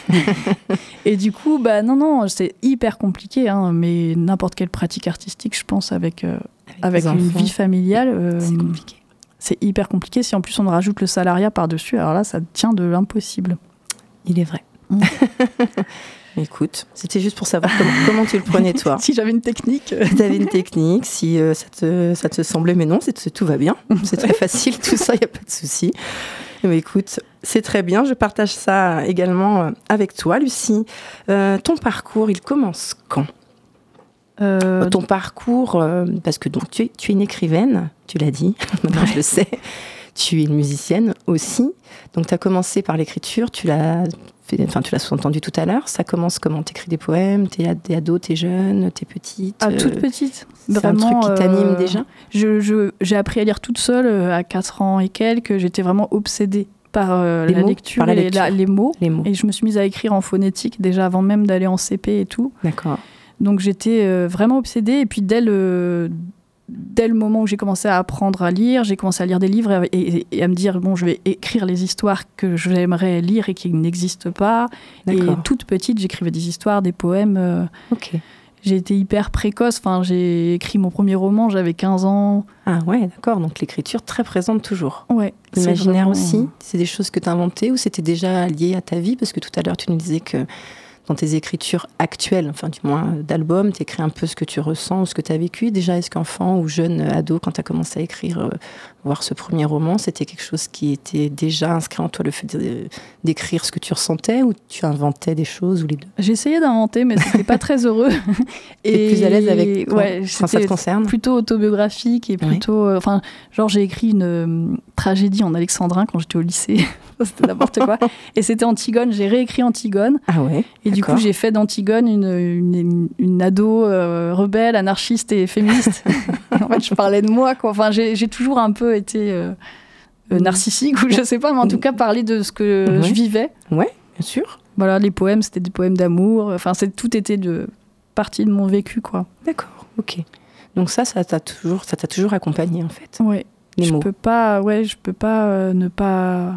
et du coup, bah non, non, c'est hyper compliqué, hein, mais n'importe quelle pratique artistique, je pense, avec, euh, avec une vie familiale, euh, c'est compliqué. c'est hyper compliqué. Si en plus on rajoute le salariat par-dessus, alors là, ça tient de l'impossible. Il est vrai. Mm. Écoute, c'était juste pour savoir comment, comment tu le prenais toi. Si j'avais une technique. Si tu avais une technique, si euh, ça, te, ça te semblait, mais non, c'est, tout va bien. C'est très facile, tout ça, il n'y a pas de souci. Mais écoute, c'est très bien. Je partage ça également euh, avec toi, Lucie. Euh, ton parcours, il commence quand? Euh, Ton parcours, parce que donc tu es, tu es une écrivaine, tu l'as dit, maintenant je le sais. Tu es une musicienne aussi. Donc tu as commencé par l'écriture, tu l'as enfin tu l'as sous-entendu tout à l'heure. Ça commence comment? T'écris des poèmes, t'es, ad- t'es ado, t'es jeune, t'es petite. à euh, toute petite. c'est un truc qui t'anime euh, déjà? Je, j'ai appris à lire toute seule euh, à 4 ans et quelques. J'étais vraiment obsédée par euh, la, mots? lecture Par la et lecture. la- les mots. Les mots. Et je me suis mise à écrire en phonétique déjà avant même d'aller en CP et tout. D'accord. Donc j'étais euh, vraiment obsédée. Et puis dès le, dès le moment où j'ai commencé à apprendre à lire, j'ai commencé à lire des livres et, et- et à me dire bon, je vais écrire les histoires que j'aimerais lire et qui n'existent pas. Et toute petite, j'écrivais des histoires, des poèmes. euh, Ok. j'ai été hyper précoce. Enfin, j'ai écrit mon premier roman, j'avais 15 ans. Ah ouais, d'accord. Donc l'écriture très présente toujours. Ouais. L'imaginaire vraiment- aussi C'est des choses que tu as inventées ou c'était déjà lié à ta vie? Parce que tout à l'heure, tu nous disais que dans tes écritures actuelles, enfin du moins euh, d'albums, tu écris un peu ce que tu ressens ou ce que tu as vécu. Déjà, est-ce qu'enfant ou jeune euh, ado, quand tu as commencé à écrire, euh, voir ce premier roman, c'était quelque chose qui était déjà inscrit en toi, le fait de- d'écrire ce que tu ressentais ou tu inventais des choses ou les deux? Essayé d'inventer, mais c'était pas très heureux. T'es plus à l'aise avec ouais, quand ça te concerne? plutôt autobiographique et plutôt. euh, Enfin, genre j'ai écrit une euh, tragédie en alexandrin quand j'étais au lycée. c'était n'importe quoi. Et c'était Antigone. J'ai réécrit Antigone. Ah ouais Et du coup, j'ai fait d'Antigone une, une, une- une ado euh, rebelle, anarchiste et féministe. en fait, je parlais de moi, quoi. Enfin, j'ai toujours un peu été euh, euh, narcissique ou je sais pas, mais en tout cas parler de ce que Ouais. je vivais. Bien sûr. Voilà, les poèmes, c'était des poèmes d'amour. Enfin, c'est tout était de partie de mon vécu, quoi. D'accord, ok. Donc ça, ça t'a toujours, ça t'a toujours accompagné en fait. Ouais. Les je mots. peux pas, ouais, je peux pas euh, ne pas.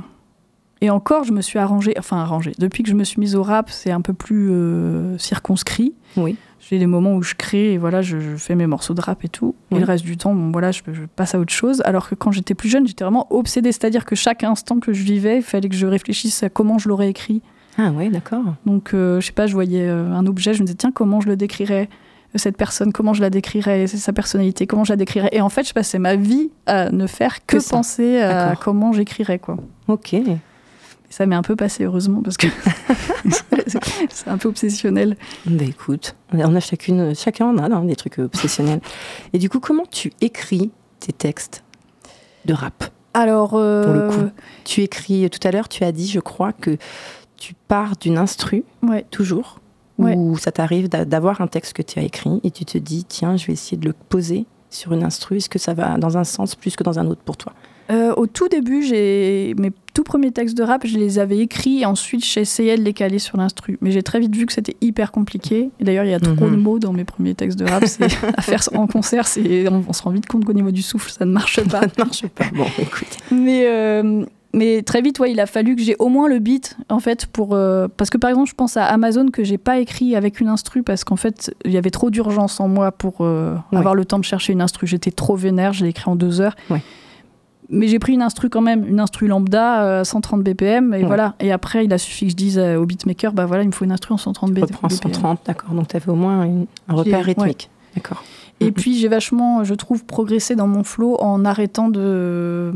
Et encore, je me suis arrangée, enfin arrangée. Depuis que je me suis mise au rap, c'est un peu plus euh, circonscrit. Oui. J'ai des moments où je crée et voilà, je, je fais mes morceaux de rap et tout. Et Oui. le reste du temps, bon voilà, je, je passe à autre chose. Alors que quand j'étais plus jeune, j'étais vraiment obsédée. C'est-à-dire que chaque instant que je vivais, il fallait que je réfléchisse à comment je l'aurais écrit. Ah ouais, d'accord. Donc, euh, je sais pas, je voyais euh, un objet, je me disais, tiens, comment je le décrirais euh, cette personne, comment je la décrirais, c'est sa personnalité, comment je la décrirais. Et en fait, je passais ma vie à ne faire que, Que penser à comment j'écrirais, quoi. Ok. Ça m'est un peu passé, heureusement, parce que c'est un peu obsessionnel. Bah écoute, on a chacune, chacun en a hein, des trucs obsessionnels. Et du coup, comment tu écris tes textes de rap? Alors, euh, Pour le coup. Tu écris, tout à l'heure, tu as dit, je crois, que tu pars d'une instru, ouais. toujours, Ouais. ou ça t'arrive d'a- d'avoir un texte que tu as écrit et tu te dis, tiens, je vais essayer de le poser sur une instru. Est-ce que ça va dans un sens plus que dans un autre pour toi? Euh, au tout début, mes tout premiers textes de rap, je les avais écrits et ensuite j'essayais de les caler sur l'instru. Mais j'ai très vite vu que c'était hyper compliqué. Et d'ailleurs, il y a trop Mhm. de mots dans mes premiers textes de rap. C'est à faire en concert, on, on se rend vite compte qu'au niveau du souffle, ça ne marche pas. Ça ne marche pas. Bon, écoute. Mais euh, mais très vite, ouais, il a fallu que j'ai au moins le beat en fait pour euh, parce que par exemple, je pense à Amazon que j'ai pas écrit avec une instru parce qu'en fait, il y avait trop d'urgence en moi pour euh, Ouais. avoir le temps de chercher une instru. J'étais trop vénère, je l'ai écrit en deux heures. Ouais. Mais j'ai pris une instru quand même, une instru lambda, euh, 130 BPM, et Ouais. voilà. Et après, il a suffi que je dise euh, au beatmaker, bah voilà, il me faut une instru en 130 BPM. Reprends 130, d'accord. Donc tu avais au moins une- un repère rythmique. D'accord. Et Mhm. puis j'ai vachement, je trouve, progressé dans mon flow en arrêtant de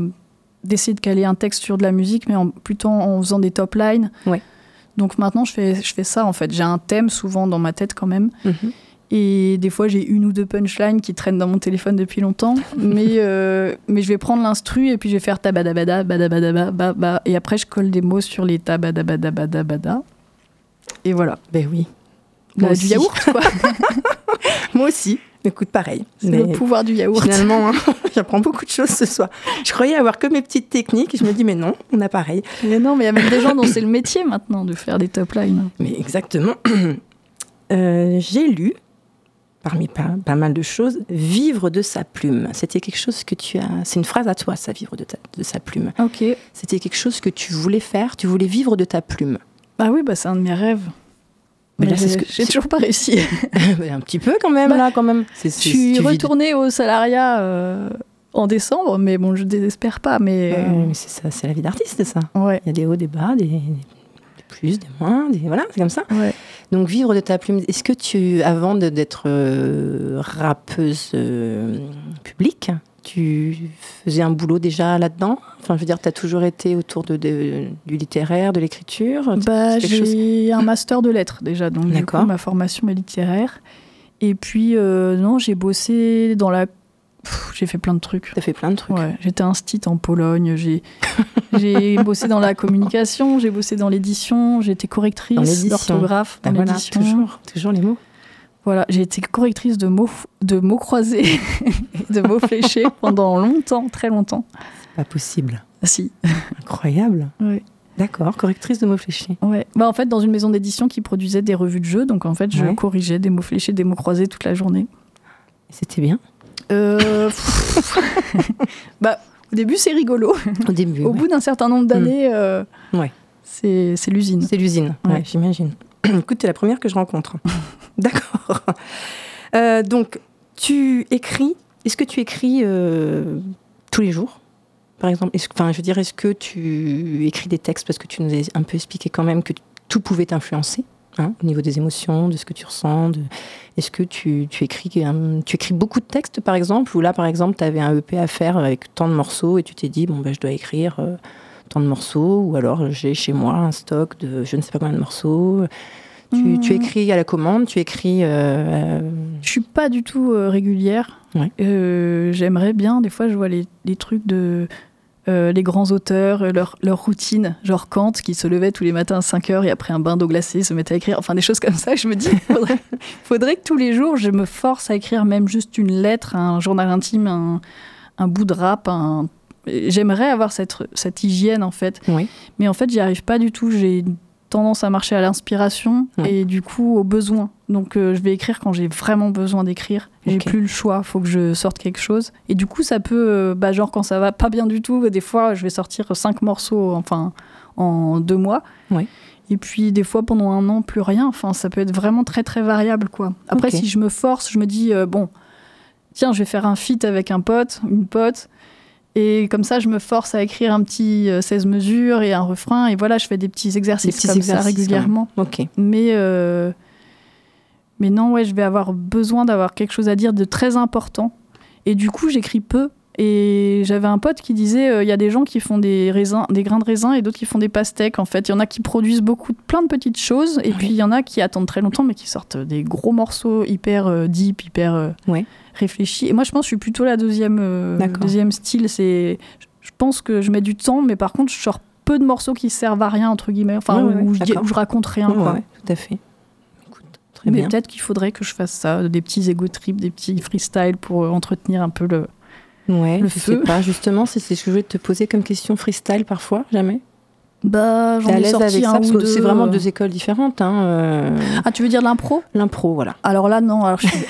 d'essayer de caler un texte sur de la musique, mais en, plutôt en faisant des top lines. Ouais. Donc maintenant, je fais, je fais ça en fait. J'ai un thème souvent dans ma tête quand même. Mhm. Et des fois, j'ai une ou deux punchlines qui traînent dans mon téléphone depuis longtemps. mais, euh, mais je vais prendre l'instru et puis je vais faire tabadabada, badabadaba, ba, ba. Et après, je colle des mots sur les tabadabadabada. Et voilà. Ben oui. Bah, du yaourt, quoi. Moi aussi. Écoute, pareil. Mais le pouvoir du yaourt. Finalement, hein, j'apprends beaucoup de choses ce soir. Je croyais avoir que mes petites techniques et je me dis, mais non, on a pareil. Mais non, mais il y a même des gens dont c'est le métier maintenant de faire des top lines. Mais exactement. Euh, J'ai lu, parmi pas, pas mal de choses, vivre de sa plume. C'était quelque chose que tu as. C'est une phrase à toi, ça, vivre de, ta- de sa plume. Ok. C'était quelque chose que tu voulais faire. Tu voulais vivre de ta plume. Bah oui, bah c'est un de mes rêves. Mais Mais, là, c'est ce que- j'ai toujours pas réussi. Mais un petit peu quand même, Bah, là, quand même. Je suis retournée au salariat euh, en décembre, mais bon, je désespère pas. Mais euh, mais c'est ça, c'est la vie d'artiste, ça. ouais, Il y a des hauts, des bas, des, des plus, des moins, des voilà, c'est comme ça. ouais. Donc vivre de ta plume. Est-ce que tu, avant d'être euh, rappeuse euh, publique, tu faisais un boulot déjà là-dedans? Enfin, je veux dire, tu as toujours été autour de, de- du littéraire, de l'écriture? Bah, chose- j'ai un master de lettres déjà, donc du coup, ma formation est littéraire. Et puis, euh, non, j'ai bossé dans la. J'ai fait plein de trucs. Tu as fait plein de trucs. Ouais, j'étais instit en Pologne, j'ai j'ai bossé dans la communication, j'ai bossé dans l'édition, j'ai été Dans correctrice d'orthographe dans Ben voilà, l'édition. toujours, toujours les mots. Voilà, j'ai été correctrice de mots, de mots croisés, et de mots fléchés pendant longtemps, très longtemps. Pas possible. Si. Incroyable. Ouais. D'accord, correctrice de mots fléchés. Ouais. Bah, en fait, dans une maison d'édition qui produisait des revues de jeux, donc en fait, je Ouais. corrigeais des mots fléchés, des mots croisés toute la journée. C'était bien. Euh, bah, au début, c'est rigolo. Au début. Au ouais. bout d'un certain nombre d'années, euh, Ouais. c'est c'est l'usine. C'est l'usine, ouais, Ouais. j'imagine. Écoute, t'es la première que je rencontre. D'accord. Euh, donc, tu écris. Est-ce que tu écris tous les jours? Par exemple, enfin, je veux dire, est-ce que tu écris des textes? Parce que tu nous as un peu expliqué quand même que tout pouvait t'influencer hein, au niveau des émotions, de ce que tu ressens. de- Est-ce que tu, tu écris, un- tu écris beaucoup de textes, par exemple Ou là, par exemple, tu avais un EP à faire avec tant de morceaux et tu t'es dit, bon, ben, je dois écrire euh, tant de morceaux, ou alors j'ai chez moi un stock de je ne sais pas combien de morceaux. Tu, Hmm. tu écris à la commande, tu écris. euh, euh, Je suis pas du tout euh, régulière. Ouais. Euh, J'aimerais bien, des fois, je vois les, les trucs de. Euh, les grands auteurs, euh, leur, leur routine, genre Kant qui se levait tous les matins à 5 heures et après un bain d'eau glacée se mettait à écrire, enfin des choses comme ça. Je me dis, faudrait, faudrait que tous les jours je me force à écrire même juste une lettre, un journal intime, un, un bout de rap. un- J'aimerais avoir cette, cette hygiène en fait, Oui. mais en fait j'y arrive pas du tout. J'ai une tendance à marcher à l'inspiration Ouais. et du coup au besoin. Donc euh, je vais écrire quand j'ai vraiment besoin d'écrire. J'ai plus le choix, faut que je sorte quelque chose. Et du coup ça peut, euh, bah, genre quand ça va pas bien du tout, des fois je vais sortir cinq morceaux, enfin en deux mois. Ouais. Et puis des fois pendant un an plus rien. Enfin ça peut être vraiment très très variable quoi. Après si je me force, je me dis euh, bon, tiens je vais faire un feat avec un pote, une pote. Et comme ça, je me force à écrire un petit euh, 16 mesures et un refrain. Et voilà, je fais des petits exercices petits comme ça régulièrement. Mais, euh, mais non, ouais, je vais avoir besoin d'avoir quelque chose à dire de très important. Et du coup, j'écris peu. Et j'avais un pote qui disait euh, il y a des gens qui font des raisins, des grains de raisin et d'autres qui font des pastèques. En fait, il y en a qui produisent beaucoup, plein de petites choses. Et Oui. puis il y en a qui attendent très longtemps, mais qui sortent des gros morceaux hyper euh, deep, hyper euh, Ouais. réfléchis. Et moi, je pense que je suis plutôt la deuxième, euh, deuxième style. C'est, je pense que je mets du temps, mais par contre, je sors peu de morceaux qui servent à rien entre guillemets. Enfin, Ouais, ouais, où, je où raconte rien. Quoi. tout à fait. Très Mais peut-être qu'il faudrait que je fasse ça, des petits ego trips, des petits freestyle pour entretenir un peu le. Ouais, le je feu. sais pas. Justement, c'est c'est ce que je voulais te poser comme question freestyle parfois, jamais? Bah, j'en ai sorti avec ça parce ou que deux. c'est vraiment euh. deux écoles différentes. Hein, euh, Ah, tu veux dire l'impro? L'impro, voilà. Alors là, non. Alors je suis-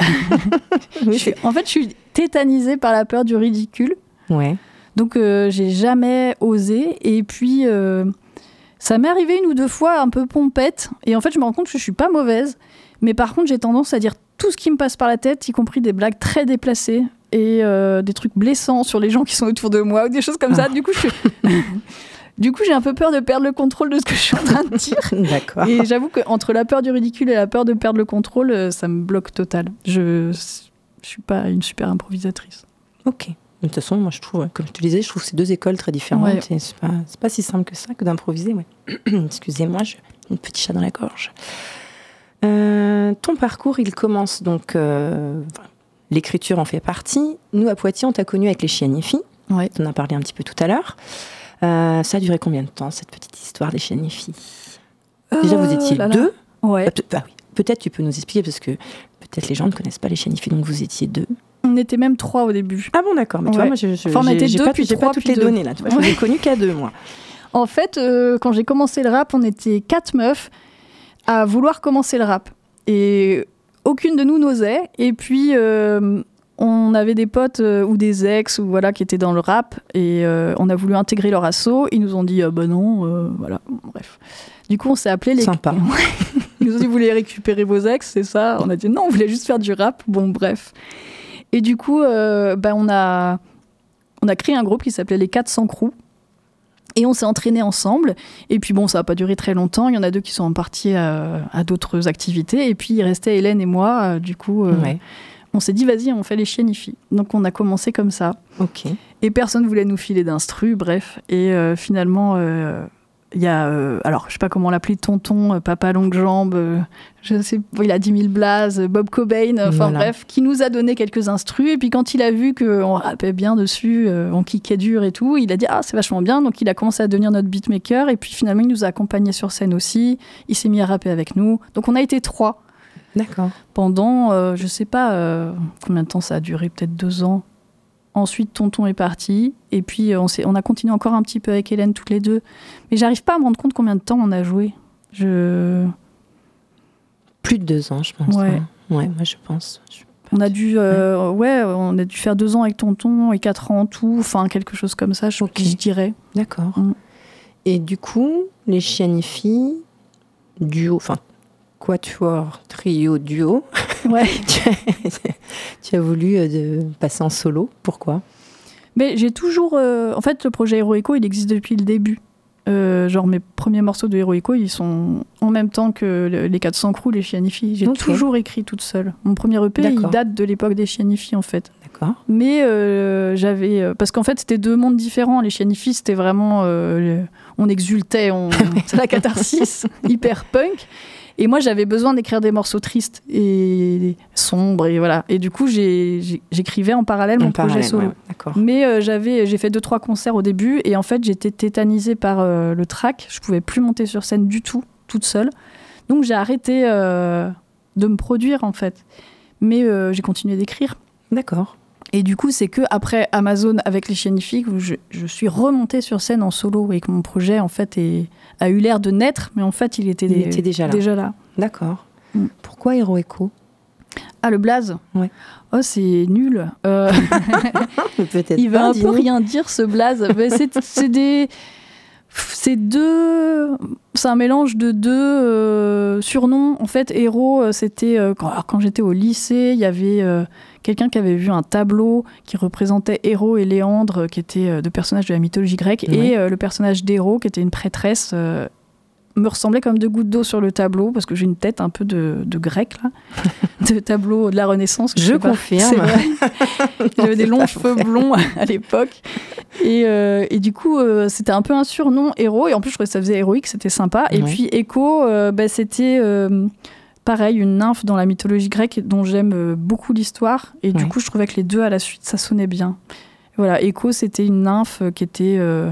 je suis- En fait, je suis tétanisée par la peur du ridicule. Ouais. Donc, euh, j'ai jamais osé. Et puis, euh, ça m'est arrivé une ou deux fois un peu pompette. Et en fait, je me rends compte que je suis pas mauvaise. Mais par contre, j'ai tendance à dire tout ce qui me passe par la tête, y compris des blagues très déplacées et euh, des trucs blessants sur les gens qui sont autour de moi ou des choses comme ça. Du coup, je du coup, j'ai un peu peur de perdre le contrôle de ce que je suis en train de dire. D'accord. Et j'avoue qu'entre la peur du ridicule et la peur de perdre le contrôle, euh, ça me bloque total. Je, je suis pas une super improvisatrice. Ok. De toute façon, moi, je trouve, comme je te disais, je trouve c'est deux écoles très différentes. Ouais. et C'est pas, si simple que ça que d'improviser. Ouais. Excusez-moi, j'ai une petite chat dans la gorge. Euh, ton parcours, il commence donc. euh, L'écriture en fait partie. Nous, à Poitiers, on t'a connu avec les chiennes et filles. Ouais. On en a parlé un petit peu tout à l'heure. Euh, ça a duré combien de temps, cette petite histoire des chiennes et filles? Déjà, vous étiez Euh, là. deux? Ouais. Ah, ah oui. Peut-être tu peux nous expliquer, parce que peut-être les gens ne connaissent pas les chiennes et filles, donc vous étiez deux. On était même trois au début. Ah bon, d'accord. Mais tu Ouais. vois, moi, je, je, Enfin, on était deux, pas, puis j'ai trois, pas toutes puis les deux. données là. Tu vois, je Ouais. n'ai connu qu'à deux, moi. En fait, euh, quand j'ai commencé le rap, on était quatre meufs à vouloir commencer le rap. Et aucune de nous n'osait. Et puis, euh, on avait des potes euh, ou des ex ou voilà, qui étaient dans le rap. Et euh, on a voulu intégrer leur assaut. Ils nous ont dit, ah bah non, voilà, bref. Du coup, on s'est appelé les... Sympa. Ils nous ont dit, vous voulez récupérer vos ex, c'est ça? On a dit, non, on voulait juste faire du rap. Bon, bref. Et du coup, bah, on, a, on a créé un groupe qui s'appelait les 400 Crew. Et on s'est entraînés ensemble. Et puis bon, ça n'a pas duré très longtemps. Il y en a deux qui sont partis à, à d'autres activités. Et puis il restait Hélène et moi. euh, Du coup, euh, Ouais. on s'est dit, vas-y, on fait les chiennes. Donc on a commencé comme ça. Ok. Et personne voulait nous filer d'instru, bref. Et euh, finalement, euh, il y a, euh, alors je sais pas comment l'appeler, tonton, euh, papa longue jambe, euh, je sais, pas, il a 10 000 blazes, euh, Bob Cobain, enfin Voilà. bref, qui nous a donné quelques instrus. Et puis quand il a vu qu'on rappait bien dessus, on kickait dur et tout, il a dit ah c'est vachement bien. Donc il a commencé à devenir notre beatmaker. Et puis finalement il nous a accompagnés sur scène aussi. Il s'est mis à rapper avec nous. Donc on a été trois D'accord. pendant, je sais pas combien de temps ça a duré, peut-être deux ans Ensuite, tonton est parti. Et puis, euh, on, a continué encore un petit peu avec Hélène, toutes les deux. Mais j'arrive pas à me rendre compte combien de temps on a joué. Je... Plus de deux ans, je pense. Ouais. hein. Ouais, moi, je pense. Je- On a dû, euh, ouais, on a dû faire deux ans avec tonton et quatre ans en tout, enfin quelque chose comme ça, je, dirais. D'accord. Mm. Et du coup, les chiennes filles, duo, enfin, quatuor, trio, duo, Ouais. tu as, tu as voulu euh, de passer en solo. Pourquoi? Mais j'ai toujours, euh, en fait, le projet Heroico, il existe depuis le début. Euh, genre mes premiers morceaux de Heroico, ils sont en même temps que le- les 400 crews, les Chianifi. J'ai toujours écrit toute seule. Mon premier EP, il date de l'époque des Chianifi en fait. D'accord. Mais euh, j'avais. parce qu'en fait, c'était deux mondes différents. Les Chianifi, c'était vraiment. euh, on exultait, on, c'est la catharsis, hyper punk. Et moi, j'avais besoin d'écrire des morceaux tristes et sombres. Et voilà. Et du coup, j'écrivais en parallèle mon En projet parallèle, solo. ouais. Mais euh, j'avais, j'ai fait deux trois concerts au début et en fait j'étais tétanisée par euh, le track. Je pouvais plus monter sur scène du tout, toute seule. Donc j'ai arrêté euh, de me produire en fait. Mais j'ai continué d'écrire. D'accord. Et du coup, c'est que après Amazon avec les Chienifiques, où je, je suis remontée sur scène en solo et que mon projet en fait est- a eu l'air de naître, mais en fait il était, Il était déjà là. déjà là. D'accord. Mm. Pourquoi Hero Echo? Ah le blaze. Ouais. Oh c'est nul. Euh, Peut-être Il pas, un peu rien dire ce blaze. C'est des. C'est deux. C'est un mélange de deux euh, surnoms. En fait, héros, euh, c'était. euh, quand, j'étais au lycée, il y avait quelqu'un qui avait vu un tableau qui représentait Héros et Léandre, euh, qui étaient euh, deux personnages de la mythologie grecque. Et euh, le personnage d'Héros, qui était une prêtresse, me ressemblait comme deux gouttes d'eau sur le tableau, parce que j'ai une tête un peu de, de grec, là. de tableau de la Renaissance. Je confirme. J'avais des longs cheveux vrai. blonds à l'époque. Et, euh, et du coup, euh, c'était un peu un surnom héros. Et en plus, je trouvais que ça faisait héroïque, c'était sympa. Et puis, Echo, euh, bah, c'était pareil, une nymphe dans la mythologie grecque dont j'aime euh, beaucoup l'histoire. Et du Ouais. coup, je trouvais que les deux à la suite, ça sonnait bien. Voilà, Echo, c'était une nymphe qui était. euh,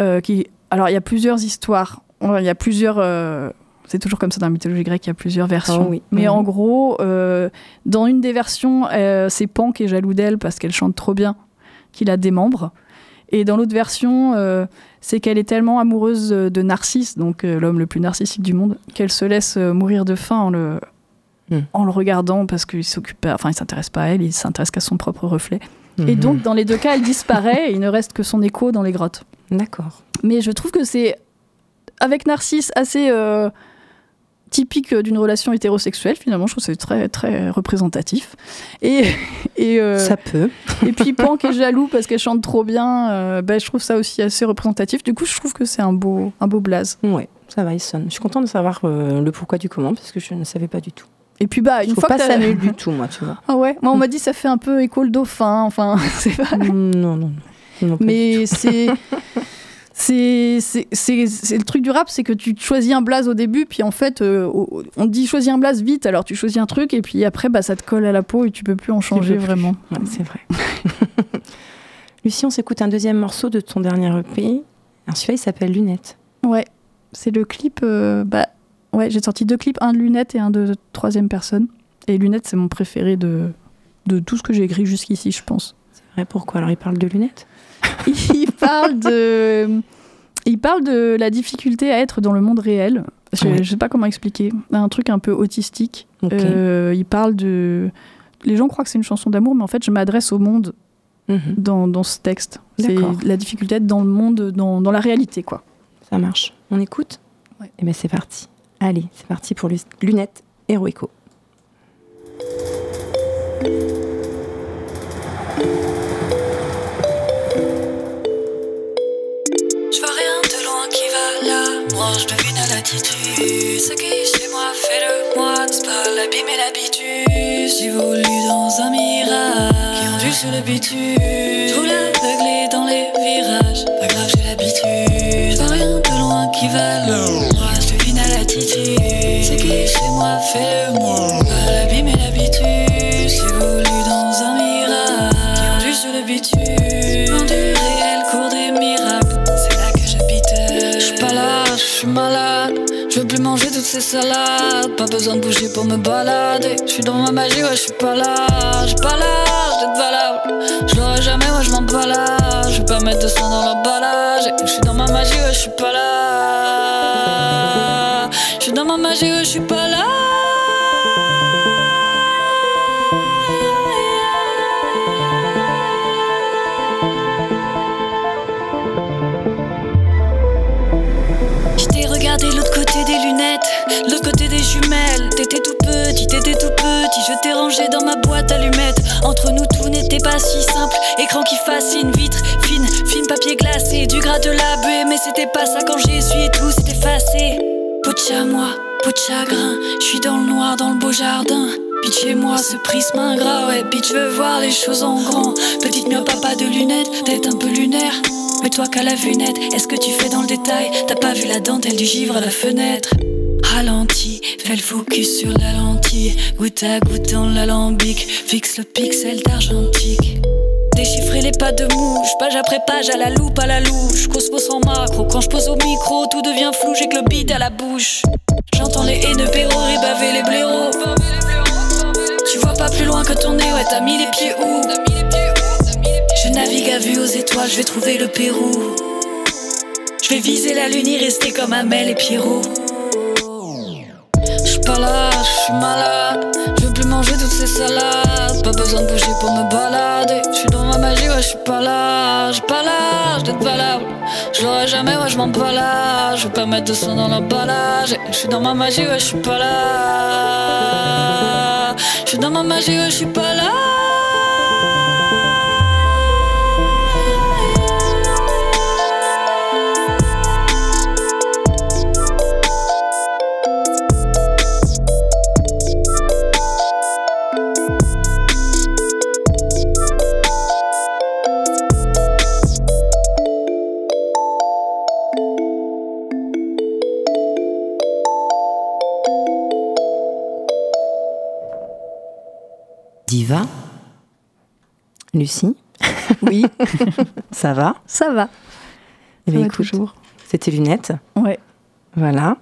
euh, qui... Alors, il y a plusieurs histoires. Il y a plusieurs. euh, C'est toujours comme ça dans la mythologie grecque, il y a plusieurs versions. Oh oui. Mais en gros, euh, dans une des versions, euh, c'est Pan qui est jaloux d'elle parce qu'elle chante trop bien qu'il a des membres. Et dans l'autre version, euh, c'est qu'elle est tellement amoureuse euh, de Narcisse, donc euh, l'homme le plus narcissique du monde, qu'elle se laisse euh, mourir de faim en le, Mm. en le regardant parce qu'il s'occupe, enfin il s'intéresse pas à elle, il s'intéresse qu'à son propre reflet. Et Mhm. donc dans les deux cas, elle disparaît et il ne reste que son écho dans les grottes. D'accord. Mais je trouve que c'est avec Narcisse assez euh, typique d'une relation hétérosexuelle. Finalement, je trouve que c'est très très représentatif. Et et, euh, Ça peut. et puis Pan qui est jaloux parce qu'elle chante trop bien. euh, ben, je trouve ça aussi assez représentatif. Du coup, je trouve que c'est un beau un beau blaze. Ouais, ça va, il sonne. Je suis contente de savoir euh, le pourquoi du comment, parce que je ne savais pas du tout. Et puis bah Je une trouve fois pas que ça t'as- nul du tout, moi, tu vois. ah ouais, moi on m'a dit ça fait un peu écho le dauphin. Enfin, c'est pas. non, non, non. Non, Mais c'est. C'est le truc du rap, c'est que tu choisis un blaze au début, puis en fait, euh, on dit choisis un blaze vite, alors tu choisis un truc, et puis après, bah, ça te colle à la peau et tu peux plus en changer vraiment. Ouais, c'est vrai. Lucie, on s'écoute un deuxième morceau de ton dernier EP. Celui-là, il s'appelle Lunettes. Ouais, c'est le clip. euh, bah, ouais, j'ai sorti deux clips, un de lunettes et un de troisième personne. Et lunettes, c'est mon préféré de, de tout ce que j'ai écrit jusqu'ici, je pense. C'est vrai, pourquoi? Alors, il parle de lunettes? Il parle de il parle de la difficulté à être dans le monde réel je, Ouais. je sais pas comment expliquer un truc un peu autistique. Euh, il parle de les gens croient que c'est une chanson d'amour mais en fait je m'adresse au monde Mhm, dans, dans ce texte c'est la difficulté d'être dans le monde dans, dans la réalité quoi Ça marche. On écoute Ouais. Eh bien, c'est parti. Allez, c'est parti pour Lu- Lunettes Heroico. Je devine à l'attitude. Ce qui chez moi fait le moi. C'est pas l'abîme et l'habitude. J'évolue dans un mirage qui ondule sur le bitume. Je roule aveuglé dans les virages. Pas grave, j'ai l'habitude. Je vois rien de loin qui va là. Moi, je devine à l'attitude. Ce qui chez moi fait le moi. Pas l'habitude. Toute ces. Pas besoin de bouger pour me balader. Je suis dans ma magie, ouais, je suis pas là. J'ai pas l'âge d'être valable. Je l'aurai jamais, ouais, je m'en balade. Je vais pas mettre de sang dans l'emballage. Je suis dans ma magie, ouais, je suis pas là. Je suis dans ma magie, ouais, je suis pas là. L'autre côté des jumelles. T'étais tout petit, t'étais tout petit. Je t'ai rangé dans ma boîte allumettes. Entre nous, tout n'était pas si simple. Écran qui fascine, vitre fine, fine papier glacé, du gras de la buée. Mais c'était pas ça quand j'ai essuyé tout, s'est effacé. Peau de chamois, peau de chagrin. Je suis dans le noir, dans le beau jardin. Bitch, chez moi, ce prisme ingrat, ouais. Bitch, veux voir les choses en grand. Petite myope, pas de lunettes, tête un peu lunaire. Mais toi qu'à la vue nette, est-ce que tu fais dans le détail? T'as pas vu la dentelle du givre à la fenêtre? Ralenti, fais le focus sur la lentille. Goutte à goutte dans l'alambic Fixe le pixel d'argentique. Déchiffrer les pas de mouche, page après page à la loupe, à la louche. Cosmos en macro, quand je pose au micro Tout devient flou, j'ai que le beat à la bouche. J'entends les haineux péros baver les blaireaux. Tu vois pas plus loin que ton nez, ouais t'as mis les pieds où? Je navigue à vue aux étoiles, je vais trouver le Pérou. Je vais viser la lune, y rester comme Amel et Pierrot. Pas là, je suis malade. Je veux plus manger toutes ces salades. Pas besoin de bouger pour me balader. Je suis dans ma magie, ouais, je suis pas là. J'ai pas l'âge d'être valable. Je l'aurai jamais, ouais, je m'en balade. Je vais pas mettre de sang dans l'emballage. Je suis dans ma magie, ouais, je suis pas là. Je suis dans ma magie, ouais, je suis pas là. Lucie Oui, Ça va? Ça va. Eh va écoute, toujours. C'était lunettes. Ouais. Voilà.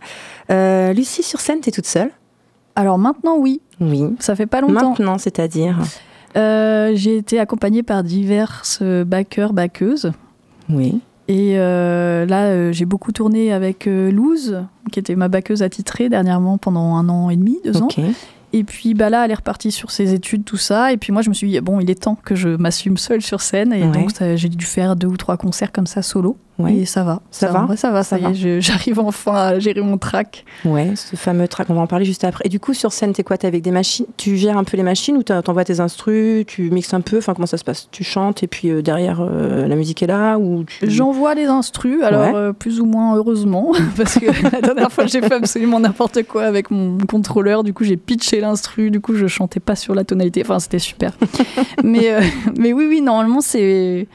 Euh, Lucie, sur scène, t'es toute seule? Alors maintenant, oui. Oui. Ça fait pas longtemps. Maintenant, c'est-à-dire? Euh, j'ai été accompagnée par diverses euh, backers, backeuses. Oui. Et euh, là, j'ai beaucoup tourné avec euh, Louz, qui était ma backeuse attitrée dernièrement pendant un an et demi, deux ans. Et puis bah là, elle est repartie sur ses études, tout ça. Et puis moi, je me suis dit, bon, il est temps que je m'assume seule sur scène. Et Ouais. donc, j'ai dû faire deux ou trois concerts comme ça, solo. Ouais. Et ça va. Ça va vrai, Ça va, Ça va. j'arrive enfin à gérer mon track. Ouais, ce fameux track, on va en parler juste après. Et du coup, sur scène, t'es quoi? T'es avec des machines? Tu gères un peu les machines ou t'en- t'envoies tes instrus? Tu mixes un peu? Enfin, comment ça se passe? Tu chantes et puis euh, derrière, euh, la musique est là ou tu... J'envoie les instrus, alors Ouais. euh, plus ou moins heureusement, parce que la dernière fois, j'ai fait absolument n'importe quoi avec mon contrôleur. Du coup, j'ai pitché l'instru, du coup, je chantais pas sur la tonalité. Enfin, c'était super. mais, mais oui, oui, normalement, c'est.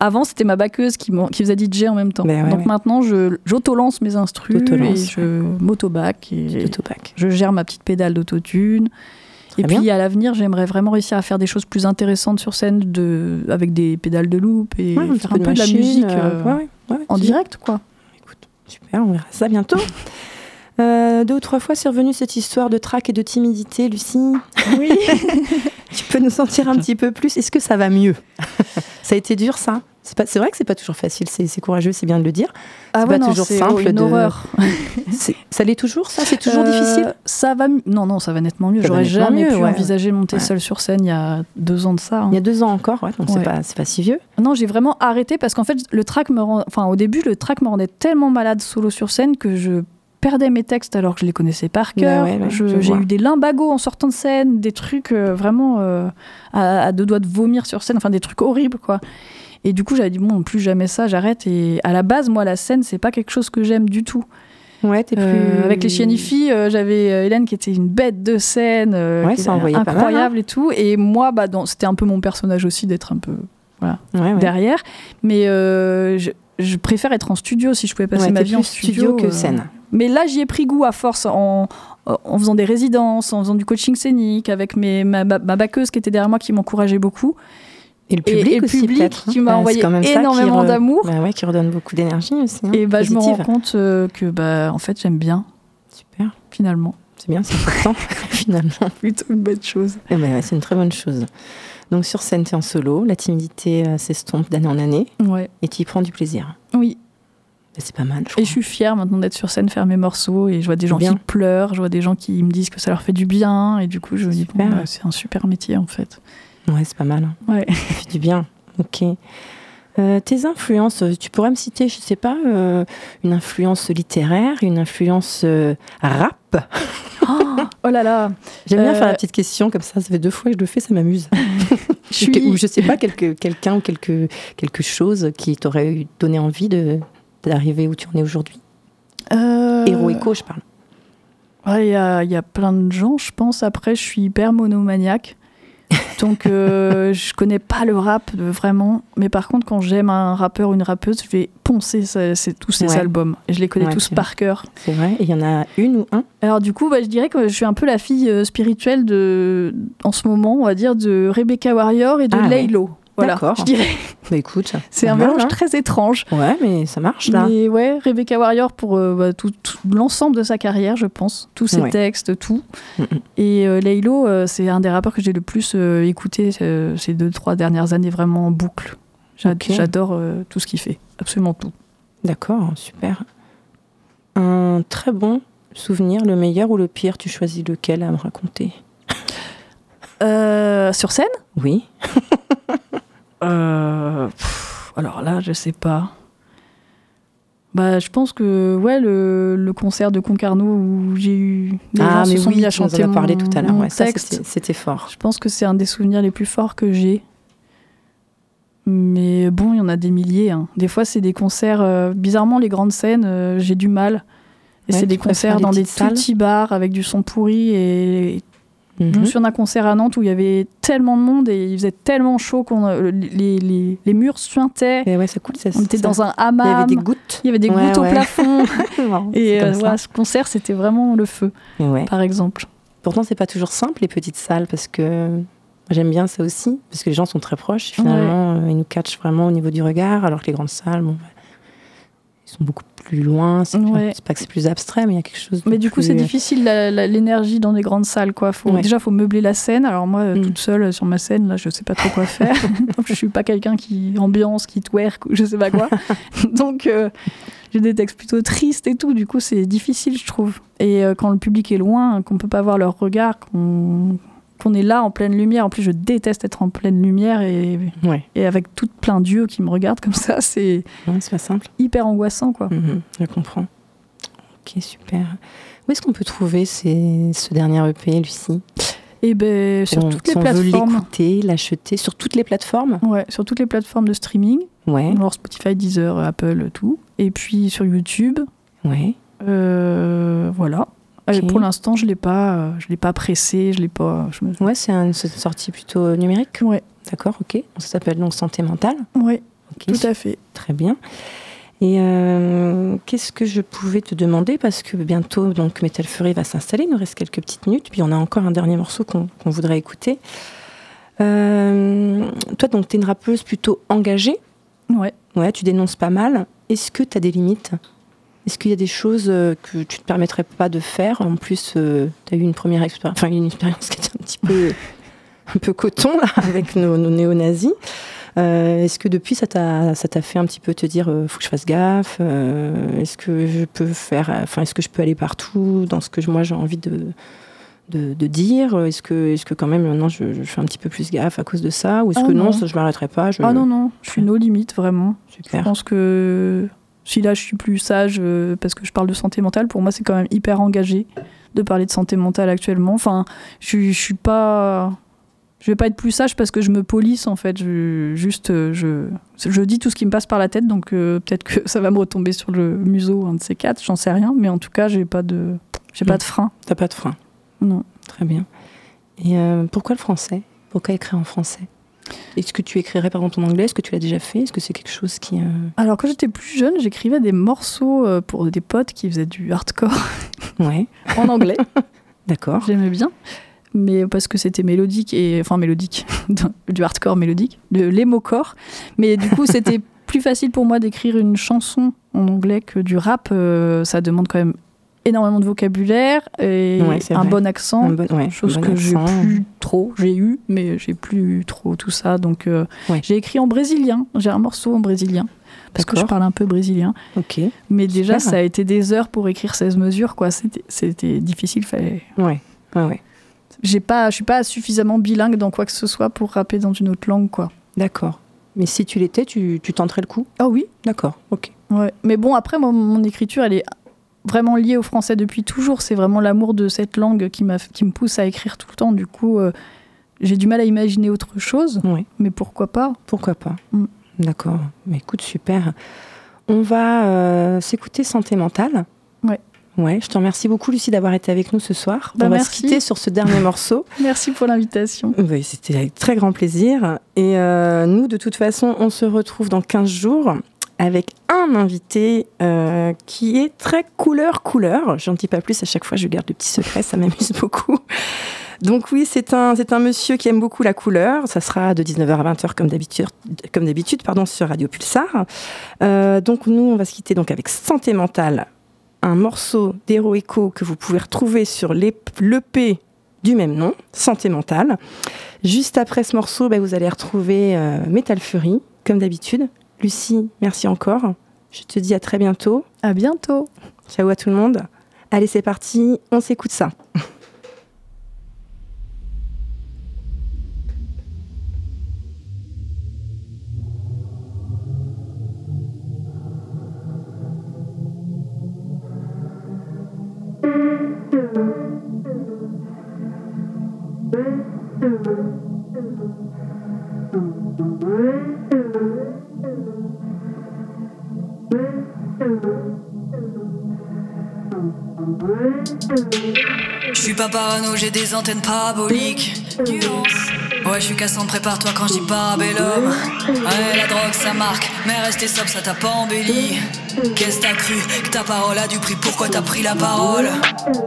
Avant, c'était ma backeuse qui, qui faisait DJ en même temps. Ben ouais, Donc ouais. maintenant, j'auto-lance mes instrus et je m'auto-back et je gère ma petite pédale d'autotune. Et puis à l'avenir, j'aimerais vraiment réussir à faire des choses plus intéressantes sur scène de, avec des pédales de loop et Ouais, faire peu un peu de la musique euh, euh, ouais, ouais, ouais, en direct, quoi. Écoute, super, on verra ça bientôt. Euh, deux ou trois fois, c'est revenu cette histoire de trac et de timidité, Lucie. Oui. Tu peux nous sentir un petit peu plus? Est-ce que ça va mieux? Ça a été dur, ça? C'est pas- c'est vrai que c'est pas toujours facile, c'est c'est courageux, c'est bien de le dire. Ah pas ouais, non, toujours c'est simple une de- horreur. C'est- Ça l'est toujours, ça? C'est toujours Euh, difficile? Ça va. Non, non, ça va nettement mieux. J'aurais jamais mieux, pu ouais. envisager monter Ouais. seule sur scène il y a deux ans de ça. hein. Il y a deux ans encore, ouais, donc c'est pas, c'est pas si vieux. Non, j'ai vraiment arrêté parce qu'en fait, le track me rend... enfin, au début, le track me rendait tellement malade solo sur scène que je perdais mes textes alors que je les connaissais par Bah cœur. ouais, ouais, j'ai eu des limbagos en sortant de scène, des trucs euh, vraiment euh, à, à deux doigts de vomir sur scène, enfin des trucs horribles quoi. Et du coup, j'avais dit bon, plus jamais ça, j'arrête. Et à la base, moi, la scène, c'est pas quelque chose que j'aime du tout. Ouais, t'es plus. Euh, avec les chiennes filles, euh, j'avais euh, Hélène qui était une bête de scène, euh, Ouais, qui ça envoyait pas mal, hein. incroyable et tout. Et moi, bah, dans- c'était un peu mon personnage aussi d'être un peu Ouais, ouais. derrière. Mais je, je préfère être en studio si je pouvais passer ma vie en plus studio. que scène. Mais là, j'y ai pris goût à force en, en faisant des résidences, en faisant du coaching scénique, avec mes, ma, ma, ma backeuse qui était derrière moi qui m'encourageait beaucoup. Et le Et- public et le aussi, public qui m'a Ouais, c'est envoyé quand même énormément d'amour. Bah ouais, qui redonne beaucoup d'énergie aussi. hein, Et bah, je me rends compte euh, que bah, en fait, j'aime bien. super. finalement. C'est bien, c'est important, finalement. Plutôt une bonne chose. Ben ouais, c'est une très bonne chose. Donc sur scène, tu es en solo, la timidité euh, s'estompe d'année en année Ouais. et tu y prends du plaisir. Oui. Ben, c'est pas mal. Je Et crois. je suis fière maintenant d'être sur scène, faire mes morceaux, et je vois des gens Bien. qui pleurent, je vois des gens qui me disent que ça leur fait du bien, et du coup, je me dis, bon, bah, c'est un super métier en fait. Ouais, c'est pas mal. hein. Ouais. Ça fait du bien. Ok. Euh, tes influences, tu pourrais me citer, je sais pas, euh, une influence littéraire, une influence euh, rap? Oh là là, J'aime bien faire la petite question comme ça, ça fait deux fois que je le fais, ça m'amuse. je suis. Ou je sais pas, quelque- quelqu'un ou quelque, quelque chose qui t'aurait donné envie de d'arriver où tu en es aujourd'hui? Héroïco, je parle. ouais, Il y, a, y a plein de gens, je pense. Après, je suis hyper monomaniaque. Donc, euh, je connais pas le rap euh, vraiment. Mais par contre, quand j'aime un rappeur ou une rappeuse, je vais poncer tous ces Ouais. albums. Et je les connais Ouais, tous par cœur. C'est vrai. Et il y en a une ou un? Alors du coup, bah, je dirais que je suis un peu la fille euh, spirituelle de, en ce moment, on va dire, de Rebecca Warrior et de Ah ouais. Voilà, D'accord. je dirais. Bah écoute, C'est un mélange hein. très étrange. Ouais, mais ça marche là. Mais ouais, Rebecca Warrior pour euh, bah, tout, tout l'ensemble de sa carrière, je pense. Tous ses Ouais. textes, tout. Mm, mm. Et euh, Laylo, euh, c'est un des rappeurs que j'ai le plus euh, écouté ces deux, trois dernières années, vraiment en boucle. J'adore tout ce qu'il fait, absolument tout. D'accord, super. Un très bon souvenir, le meilleur ou le pire, tu choisis lequel à me raconter? Sur scène? Oui. Euh, pff, alors là, je sais pas. Bah, je pense que ouais, le, le concert de Concarneau où j'ai eu les gens se sont mis à en chanter as parlé mon, tout à l'heure. Ouais, c'était- fort. Je pense que c'est un des souvenirs les plus forts que j'ai. Mais bon, il y en a des milliers. hein. Des fois, c'est des concerts. euh, bizarrement, les grandes scènes, euh, j'ai du mal. Et Ouais, c'est des concerts dans des tout petits bars avec du son pourri. Et je me Mhm. souviens d'un concert à Nantes où il y avait tellement de monde et il faisait tellement chaud qu'on les, les, les murs suintaient. Et ouais, coule. Ça, On était ça- dans un Il y avait hammam. des gouttes. Il y avait des Ouais, gouttes au plafond. C'est Et euh, ce concert, c'était vraiment le feu, par exemple. Pourtant, c'est pas toujours simple les petites salles parce que j'aime bien ça aussi parce que les gens sont très proches. Finalement, euh, ils nous catchent vraiment au niveau du regard, alors que les grandes salles, bon, bah, ils sont beaucoup plus loin. C'est Ouais. pas que c'est plus abstrait, mais il y a quelque chose. de Mais du coup, c'est difficile la- la- l'énergie dans des grandes salles. Quoi. Faut, Ouais. Déjà, faut meubler la scène. Alors moi, euh, Mm. toute seule euh, sur ma scène, là, je sais pas trop quoi faire. je suis pas quelqu'un qui ambiance, qui twerk, ou je sais pas quoi. Donc, euh, j'ai des textes plutôt tristes et tout. Du coup, c'est difficile, je trouve. Et euh, quand le public est loin, qu'on peut pas voir leur regard, qu'on qu'on est là en pleine lumière. En plus, je déteste être en pleine lumière et, Ouais, et avec tout plein d'yeux qui me regardent comme ça. C'est Ouais, simple. hyper angoissant, quoi. Mhm, je comprends. Ok, super. Où est-ce qu'on peut trouver ces- ce dernier EP, Lucie? Et ben sur On- toutes les on plateformes. l'écouter, l'acheter, sur toutes les plateformes? Ouais, sur toutes les plateformes de streaming. Ouais, Alors Spotify, Deezer, Apple, tout. Et puis sur YouTube. ouais. Euh, voilà. Euh, pour l'instant, je l'ai pas, euh, je l'ai pas pressé, je l'ai pas. Je me... Ouais, c'est un- c'est une sortie plutôt numérique. Ouais, D'accord, ok. Ça s'appelle donc Santé mentale. Ok, tout à fait. Très bien. Et euh, qu'est-ce que je pouvais te demander? Parce que bientôt, donc, Metal Fury va s'installer. Il nous reste quelques petites minutes. Puis on a encore un dernier morceau qu'on qu'on voudrait écouter. Euh, toi, donc, tu es une rappeuse plutôt engagée. Ouais. Ouais, tu dénonces pas mal. Est-ce que tu as des limites? Est-ce qu'il y a des choses euh, que tu te permettrais pas de faire En plus, tu as eu une première expérience, enfin une expérience qui était un petit peu, un peu coton là, avec nos, nos néo-nazis. Euh, Est-ce que depuis ça t'a fait un petit peu te dire euh, faut que je fasse gaffe euh, Est-ce que je peux faire enfin est-ce que je peux aller partout dans ce que je- moi j'ai envie de de, de dire? Est-ce que est-ce que quand même maintenant je, je fais un petit peu plus gaffe à cause de ça? Ou est-ce Ah que non, non. ça, je m'arrêterai pas je... Ah non, non, je suis no limite, vraiment. Je super pense que si là je suis plus sage euh, parce que je parle de santé mentale, pour moi c'est quand même hyper engagé de parler de santé mentale actuellement. Enfin, je, je suis pas. Je vais pas être plus sage parce que je me polisse en fait. Je, juste, euh, je, je dis tout ce qui me passe par la tête, donc euh, peut-être que ça va me retomber sur le museau, un de ces quatre, j'en sais rien. Mais en tout cas, j'ai pas de, j'ai pas de frein. t'as pas de frein Non. Très bien. Et euh, pourquoi le français? Pourquoi écrire en français? Est-ce que tu écrirais par exemple en anglais? Est-ce que tu l'as déjà fait? Est-ce que c'est quelque chose qui... euh, Alors quand j'étais plus jeune, j'écrivais des morceaux euh, pour des potes qui faisaient du hardcore Ouais, en anglais. d'accord. J'aimais bien. Mais parce que c'était mélodique et enfin mélodique, du hardcore mélodique, de l'émocore. Mais du coup, c'était plus facile pour moi d'écrire une chanson en anglais que du rap. euh, ça demande quand même énormément de vocabulaire et Ouais, un vrai. bon accent. Un bon- ouais, Chose bon que j'ai plus trop, j'ai eu, mais j'ai plus trop tout ça. Donc euh, Ouais. j'ai écrit en brésilien. J'ai un morceau en brésilien parce que je parle un peu brésilien. Ok. Mais déjà, Super. ça a été des heures pour écrire 16 mesures, quoi. C'était- C'était difficile. Fallait... Ouais. Ouais, ouais. J'ai pas, je suis pas suffisamment bilingue dans quoi que ce soit pour rapper dans une autre langue, quoi. D'accord. Mais si tu l'étais, tu, tu tenterais le coup? Ah oui. D'accord. Ok. Ouais. Mais bon, après, moi, mon écriture, elle est vraiment liée au français depuis toujours. C'est vraiment l'amour de cette langue qui, qui me pousse à écrire tout le temps. Du coup, euh, j'ai du mal à imaginer autre chose. Ouais. Mais pourquoi pas? Pourquoi pas? Mm. D'accord. Mais écoute, super. On va euh, s'écouter Santé mentale. Ouais. Ouais, je te remercie beaucoup, Lucie, d'avoir été avec nous ce soir. Bah, On va merci. se quitter sur ce dernier morceau. Merci pour l'invitation. Oui, c'était avec très grand plaisir. Et euh, nous, de toute façon, on se retrouve dans 15 jours avec un invité euh, qui est très couleur-couleur. J'en dis pas plus, à chaque fois, je garde le petit secret, ça m'amuse beaucoup. Donc oui, c'est un, c'est un monsieur qui aime beaucoup la couleur. Ça sera de 19h à 20h comme d'habitude, comme d'habitude pardon, sur Radio Pulsar. Euh, donc nous, on va se quitter donc avec Santé Mentale, un morceau d'Hero Echo que vous pouvez retrouver sur l'EP du même nom, Santé Mentale. Juste après ce morceau, bah, vous allez retrouver euh, Metal Fury, comme d'habitude. Lucie, merci encore. Je te dis à très bientôt. À bientôt. Ciao à tout le monde. Allez, c'est parti, on s'écoute ça. Je suis pas parano, j'ai des antennes paraboliques. Ouais, je suis cassant, prépare-toi quand je dis parabellum. Ouais, la drogue ça marque, mais rester sobre ça t'a pas embelli. Qu'est-ce que t'as cru que ta parole a du prix? Pourquoi t'as pris la parole?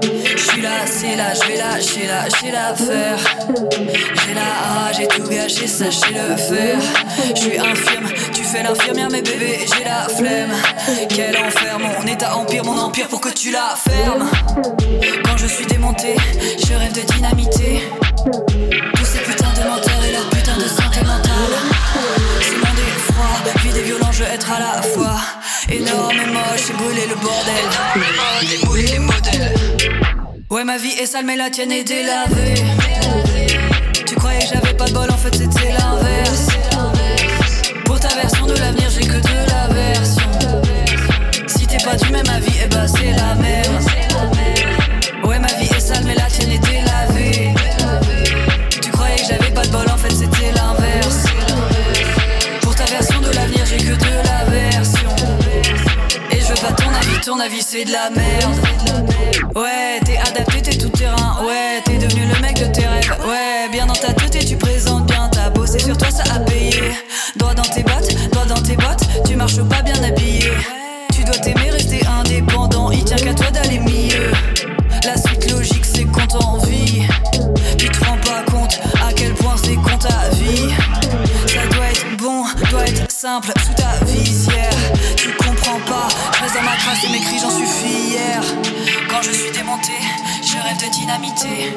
Je suis là, c'est là, je vais lâcher, lâcher l'affaire. J'ai la rage, j'ai tout gâché, sachez le faire. Je suis infirme, tu fais l'infirmière, mais bébé, j'ai la flemme. Quel enfer, mon état empire, mon empire pour que tu la fermes. Quand je suis démonté, je rêve de dynamité. Et veux être à la fois. Énorme et moche, et brûler le bordel. Démouler les modèles. Ouais, ma vie est sale, mais la tienne est délavée. Tu croyais que j'avais pas de bol, en fait c'était l'inverse. Pour ta version de l'avenir, j'ai que de la version. Si t'es pas du même avis, eh bah c'est la merde. Ton avis, c'est de la merde. Ouais, t'es adapté, t'es tout terrain. Ouais, t'es devenu le mec de tes rêves. Ouais, bien dans ta tête et tu présentes bien. T'as bossé sur toi, ça a payé. Doigt dans tes bottes, doigt dans tes bottes. Tu marches pas bien habillé. Tu dois t'aimer, rester indépendant. Il tient qu'à toi d'aller mieux. La suite logique, c'est qu'on t'envie. Tu te rends pas compte à quel point c'est con ta vie. Ça doit être bon, doit être simple. Tu comprends reste dans ma crasse et mes cris, j'en suis fier. Quand je suis démonté, je rêve de dynamité.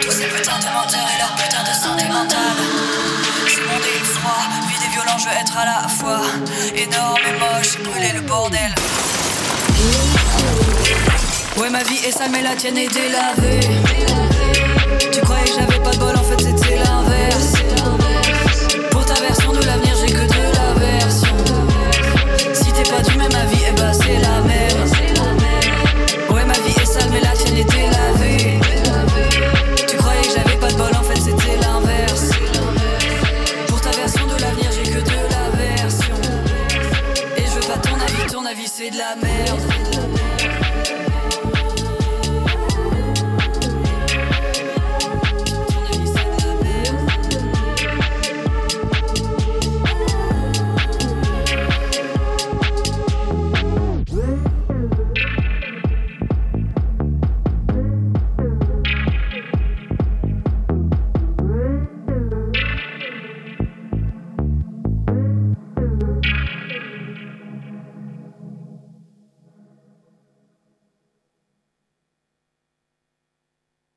Tous ces putains de menteurs et leur putain de santé mentale. Ce monde est froid, vide et violent, je veux être à la fois. Énorme et moche, brûler le bordel. Ouais, ma vie est sale, mais la tienne est délavée. de la merde.